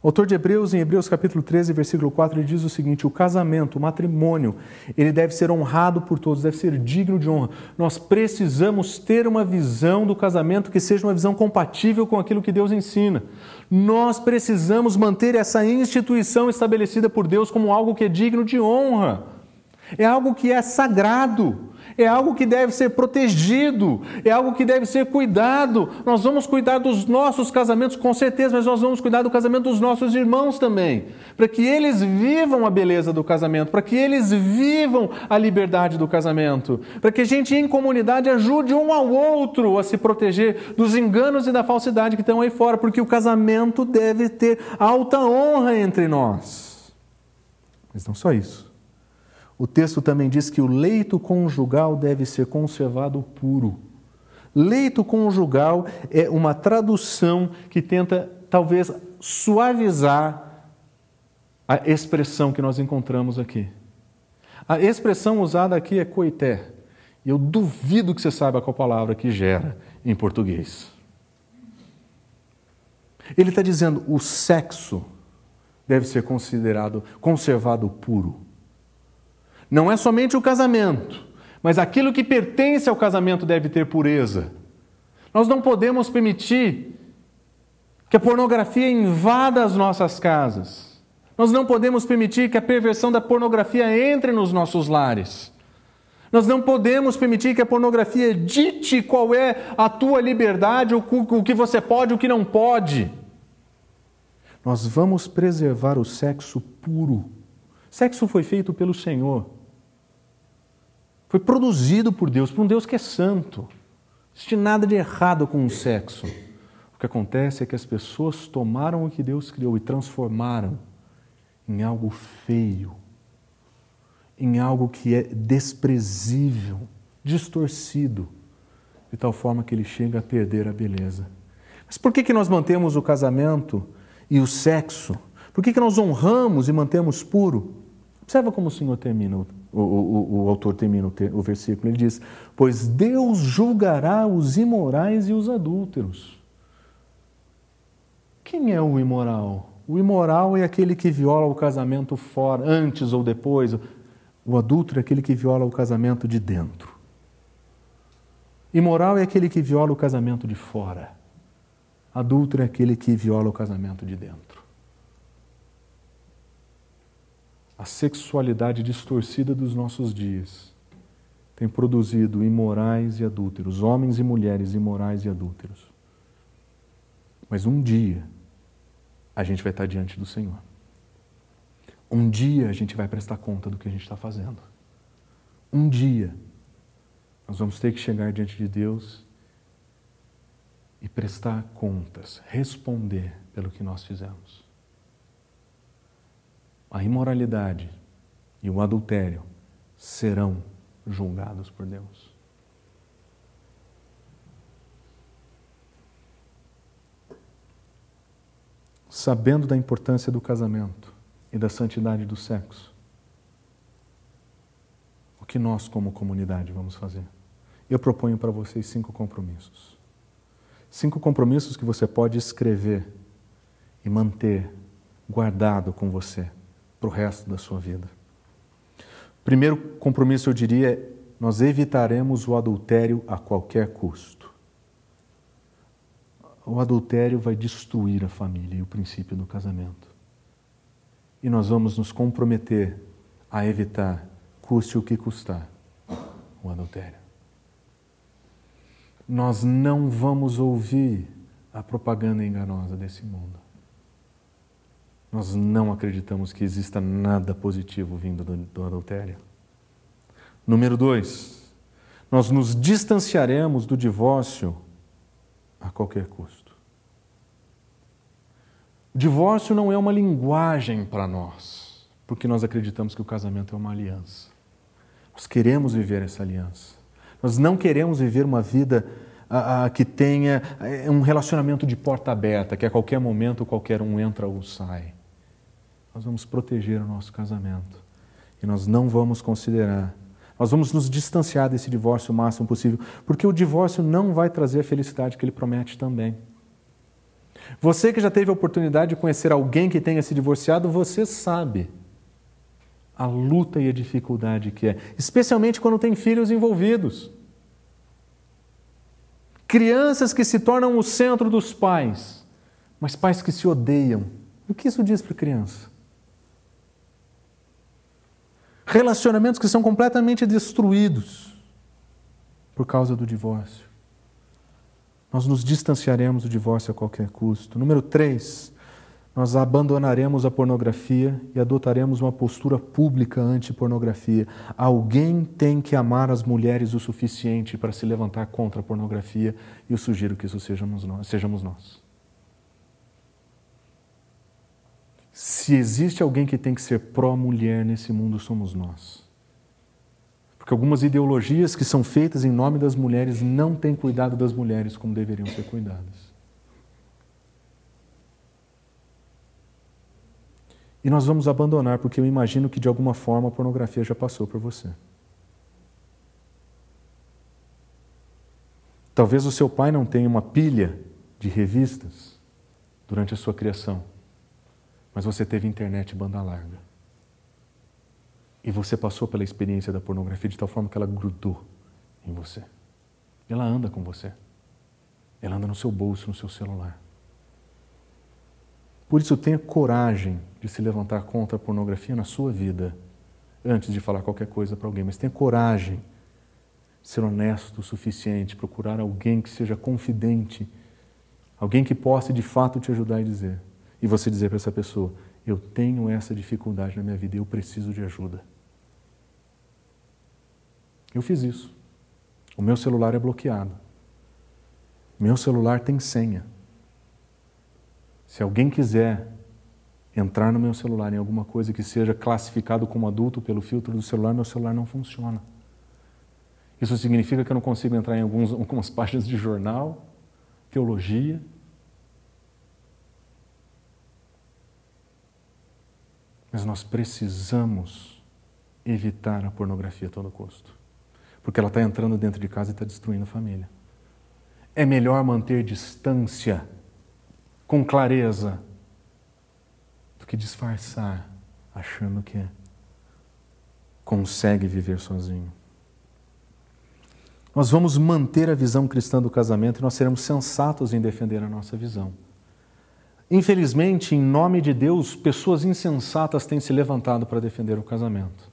O autor de Hebreus, em Hebreus capítulo 13, versículo 4, ele diz o seguinte: o casamento, o matrimônio, ele deve ser honrado por todos, deve ser digno de honra. Nós precisamos ter uma visão do casamento que seja uma visão compatível com aquilo que Deus ensina. Nós precisamos manter essa instituição estabelecida por Deus como algo que é digno de honra. É algo que é sagrado é algo que deve ser protegido, é algo que deve ser cuidado. Nós vamos cuidar dos nossos casamentos, com certeza, mas nós vamos cuidar do casamento dos nossos irmãos também, para que eles vivam a beleza do casamento, para que eles vivam a liberdade do casamento, para que a gente em comunidade ajude um ao outro a se proteger dos enganos e da falsidade que estão aí fora, porque o casamento deve ter alta honra entre nós. Mas não só isso. O texto também diz que o leito conjugal deve ser conservado puro. Leito conjugal é uma tradução que tenta, talvez, suavizar a expressão que nós encontramos aqui. A expressão usada aqui é coité. Eu duvido que você saiba qual palavra que gera em português. Ele está dizendo o sexo deve ser considerado, conservado puro. Não é somente o casamento, mas aquilo que pertence ao casamento deve ter pureza. Nós não podemos permitir que a pornografia invada as nossas casas. Nós não podemos permitir que a perversão da pornografia entre nos nossos lares. Nós não podemos permitir que a pornografia dite qual é a tua liberdade, o que você pode, o que não pode. Nós vamos preservar o sexo puro. Sexo foi feito pelo Senhor. Foi produzido por Deus, por um Deus que é santo. Não existe nada de errado com o sexo. O que acontece é que as pessoas tomaram o que Deus criou e transformaram em algo feio, em algo que é desprezível, distorcido, de tal forma que ele chega a perder a beleza. Mas por que, que nós mantemos o casamento e o sexo? Por que, que nós honramos e mantemos puro? Observa como o Senhor termina o o, o, o autor termina o, o versículo, ele diz: Pois Deus julgará os imorais e os adúlteros. Quem é o imoral? O imoral é aquele que viola o casamento fora, antes ou depois. O adúltero é aquele que viola o casamento de dentro. Imoral é aquele que viola o casamento de fora. Adúltero é aquele que viola o casamento de dentro. A sexualidade distorcida dos nossos dias tem produzido imorais e adúlteros, homens e mulheres imorais e adúlteros. Mas um dia a gente vai estar diante do Senhor. Um dia a gente vai prestar conta do que a gente está fazendo. Um dia nós vamos ter que chegar diante de Deus e prestar contas, responder pelo que nós fizemos a imoralidade e o adultério serão julgados por Deus. Sabendo da importância do casamento e da santidade do sexo, o que nós, como comunidade, vamos fazer? Eu proponho para vocês cinco compromissos. Cinco compromissos que você pode escrever e manter guardado com você para o resto da sua vida. Primeiro compromisso, eu diria, nós evitaremos o adultério a qualquer custo. O adultério vai destruir a família e o princípio do casamento. E nós vamos nos comprometer a evitar, custe o que custar, o adultério. Nós não vamos ouvir a propaganda enganosa desse mundo. Nós não acreditamos que exista nada positivo vindo do, do adultério. Número dois, nós nos distanciaremos do divórcio a qualquer custo. O divórcio não é uma linguagem para nós, porque nós acreditamos que o casamento é uma aliança. Nós queremos viver essa aliança. Nós não queremos viver uma vida a, a, que tenha é, um relacionamento de porta aberta, que a qualquer momento qualquer um entra ou sai nós vamos proteger o nosso casamento. E nós não vamos considerar, Nós vamos nos distanciar desse divórcio o máximo possível, porque o divórcio não vai trazer a felicidade que ele promete também. Você que já teve a oportunidade de conhecer alguém que tenha se divorciado, você sabe a luta e a dificuldade que é, especialmente quando tem filhos envolvidos. Crianças que se tornam o centro dos pais, mas pais que se odeiam. O que isso diz para criança? Relacionamentos que são completamente destruídos por causa do divórcio. Nós nos distanciaremos do divórcio a qualquer custo. Número três, nós abandonaremos a pornografia e adotaremos uma postura pública anti-pornografia. Alguém tem que amar as mulheres o suficiente para se levantar contra a pornografia e eu sugiro que isso sejamos nós. Sejamos nós. Se existe alguém que tem que ser pró-mulher nesse mundo, somos nós. Porque algumas ideologias que são feitas em nome das mulheres não têm cuidado das mulheres como deveriam ser cuidadas. E nós vamos abandonar, porque eu imagino que de alguma forma a pornografia já passou por você. Talvez o seu pai não tenha uma pilha de revistas durante a sua criação, mas você teve internet banda larga. E você passou pela experiência da pornografia de tal forma que ela grudou em você. Ela anda com você. Ela anda no seu bolso, no seu celular. Por isso, tenha coragem de se levantar contra a pornografia na sua vida, antes de falar qualquer coisa para alguém, mas tenha coragem de ser honesto o suficiente, procurar alguém que seja confidente, alguém que possa de fato te ajudar e dizer. E você dizer para essa pessoa: Eu tenho essa dificuldade na minha vida, eu preciso de ajuda. Eu fiz isso. O meu celular é bloqueado. Meu celular tem senha. Se alguém quiser entrar no meu celular em alguma coisa que seja classificado como adulto pelo filtro do celular, meu celular não funciona. Isso significa que eu não consigo entrar em alguns, algumas páginas de jornal, teologia. Mas nós precisamos evitar a pornografia a todo custo. Porque ela está entrando dentro de casa e está destruindo a família. É melhor manter distância com clareza do que disfarçar achando que consegue viver sozinho. Nós vamos manter a visão cristã do casamento e nós seremos sensatos em defender a nossa visão. Infelizmente, em nome de Deus, pessoas insensatas têm se levantado para defender o casamento.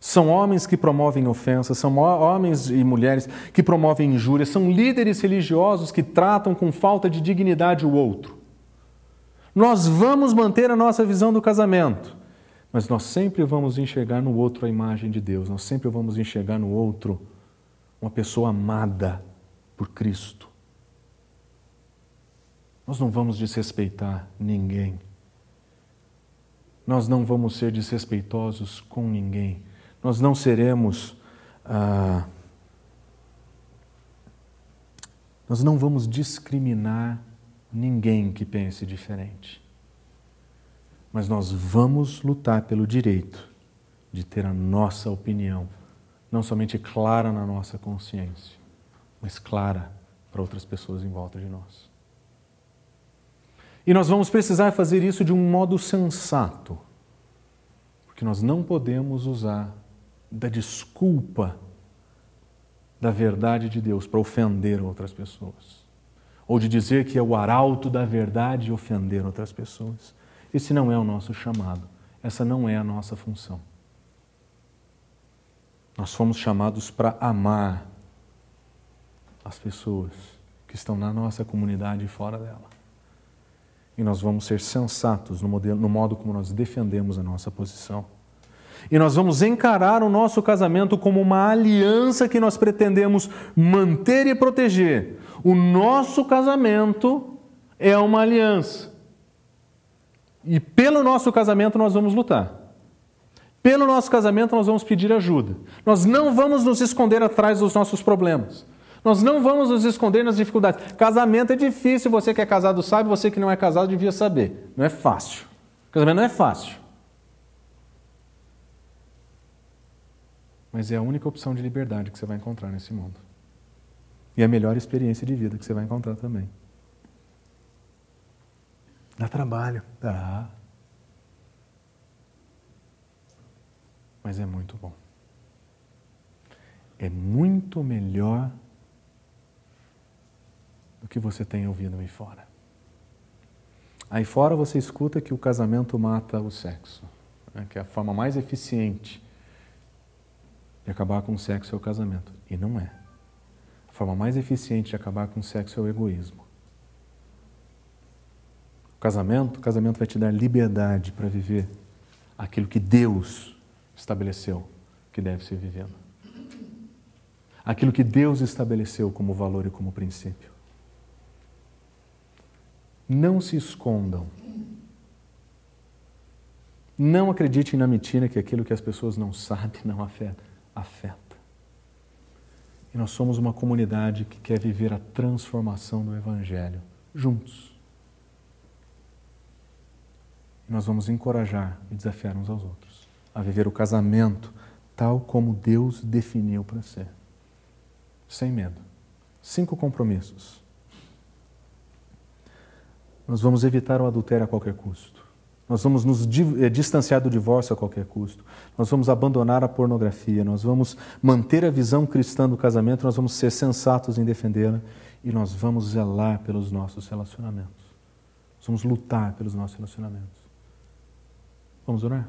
São homens que promovem ofensas, são homens e mulheres que promovem injúrias, são líderes religiosos que tratam com falta de dignidade o outro. Nós vamos manter a nossa visão do casamento, mas nós sempre vamos enxergar no outro a imagem de Deus, nós sempre vamos enxergar no outro uma pessoa amada por Cristo. Nós não vamos desrespeitar ninguém. Nós não vamos ser desrespeitosos com ninguém. Nós não seremos. Ah, nós não vamos discriminar ninguém que pense diferente. Mas nós vamos lutar pelo direito de ter a nossa opinião, não somente clara na nossa consciência, mas clara para outras pessoas em volta de nós. E nós vamos precisar fazer isso de um modo sensato, porque nós não podemos usar da desculpa da verdade de Deus para ofender outras pessoas ou de dizer que é o arauto da verdade ofender outras pessoas. Esse não é o nosso chamado, essa não é a nossa função. Nós fomos chamados para amar as pessoas que estão na nossa comunidade e fora dela. E nós vamos ser sensatos no, modelo, no modo como nós defendemos a nossa posição. E nós vamos encarar o nosso casamento como uma aliança que nós pretendemos manter e proteger. O nosso casamento é uma aliança. E pelo nosso casamento nós vamos lutar. Pelo nosso casamento nós vamos pedir ajuda. Nós não vamos nos esconder atrás dos nossos problemas. Nós não vamos nos esconder nas dificuldades. Casamento é difícil, você que é casado sabe, você que não é casado devia saber. Não é fácil. Casamento não é fácil. mas é a única opção de liberdade que você vai encontrar nesse mundo. E a melhor experiência de vida que você vai encontrar também. Dá trabalho. Dá. Mas é muito bom. É muito melhor do que você tem ouvido aí fora. Aí fora você escuta que o casamento mata o sexo, né? que é a forma mais eficiente de acabar com o sexo é o casamento. E não é. A forma mais eficiente de acabar com o sexo é o egoísmo. O casamento, o casamento vai te dar liberdade para viver aquilo que Deus estabeleceu que deve ser vivendo. Aquilo que Deus estabeleceu como valor e como princípio. Não se escondam. Não acreditem na mentira que aquilo que as pessoas não sabem não afeta. Afeta. E nós somos uma comunidade que quer viver a transformação do Evangelho juntos. E nós vamos encorajar e desafiar uns aos outros a viver o casamento tal como Deus definiu para ser. Sem medo. Cinco compromissos. Nós vamos evitar o adultério a qualquer custo. Nós vamos nos eh, distanciar do divórcio a qualquer custo. Nós vamos abandonar a pornografia. Nós vamos manter a visão cristã do casamento. Nós vamos ser sensatos em defendê-la. E nós vamos zelar pelos nossos relacionamentos. Nós vamos lutar pelos nossos relacionamentos. Vamos orar?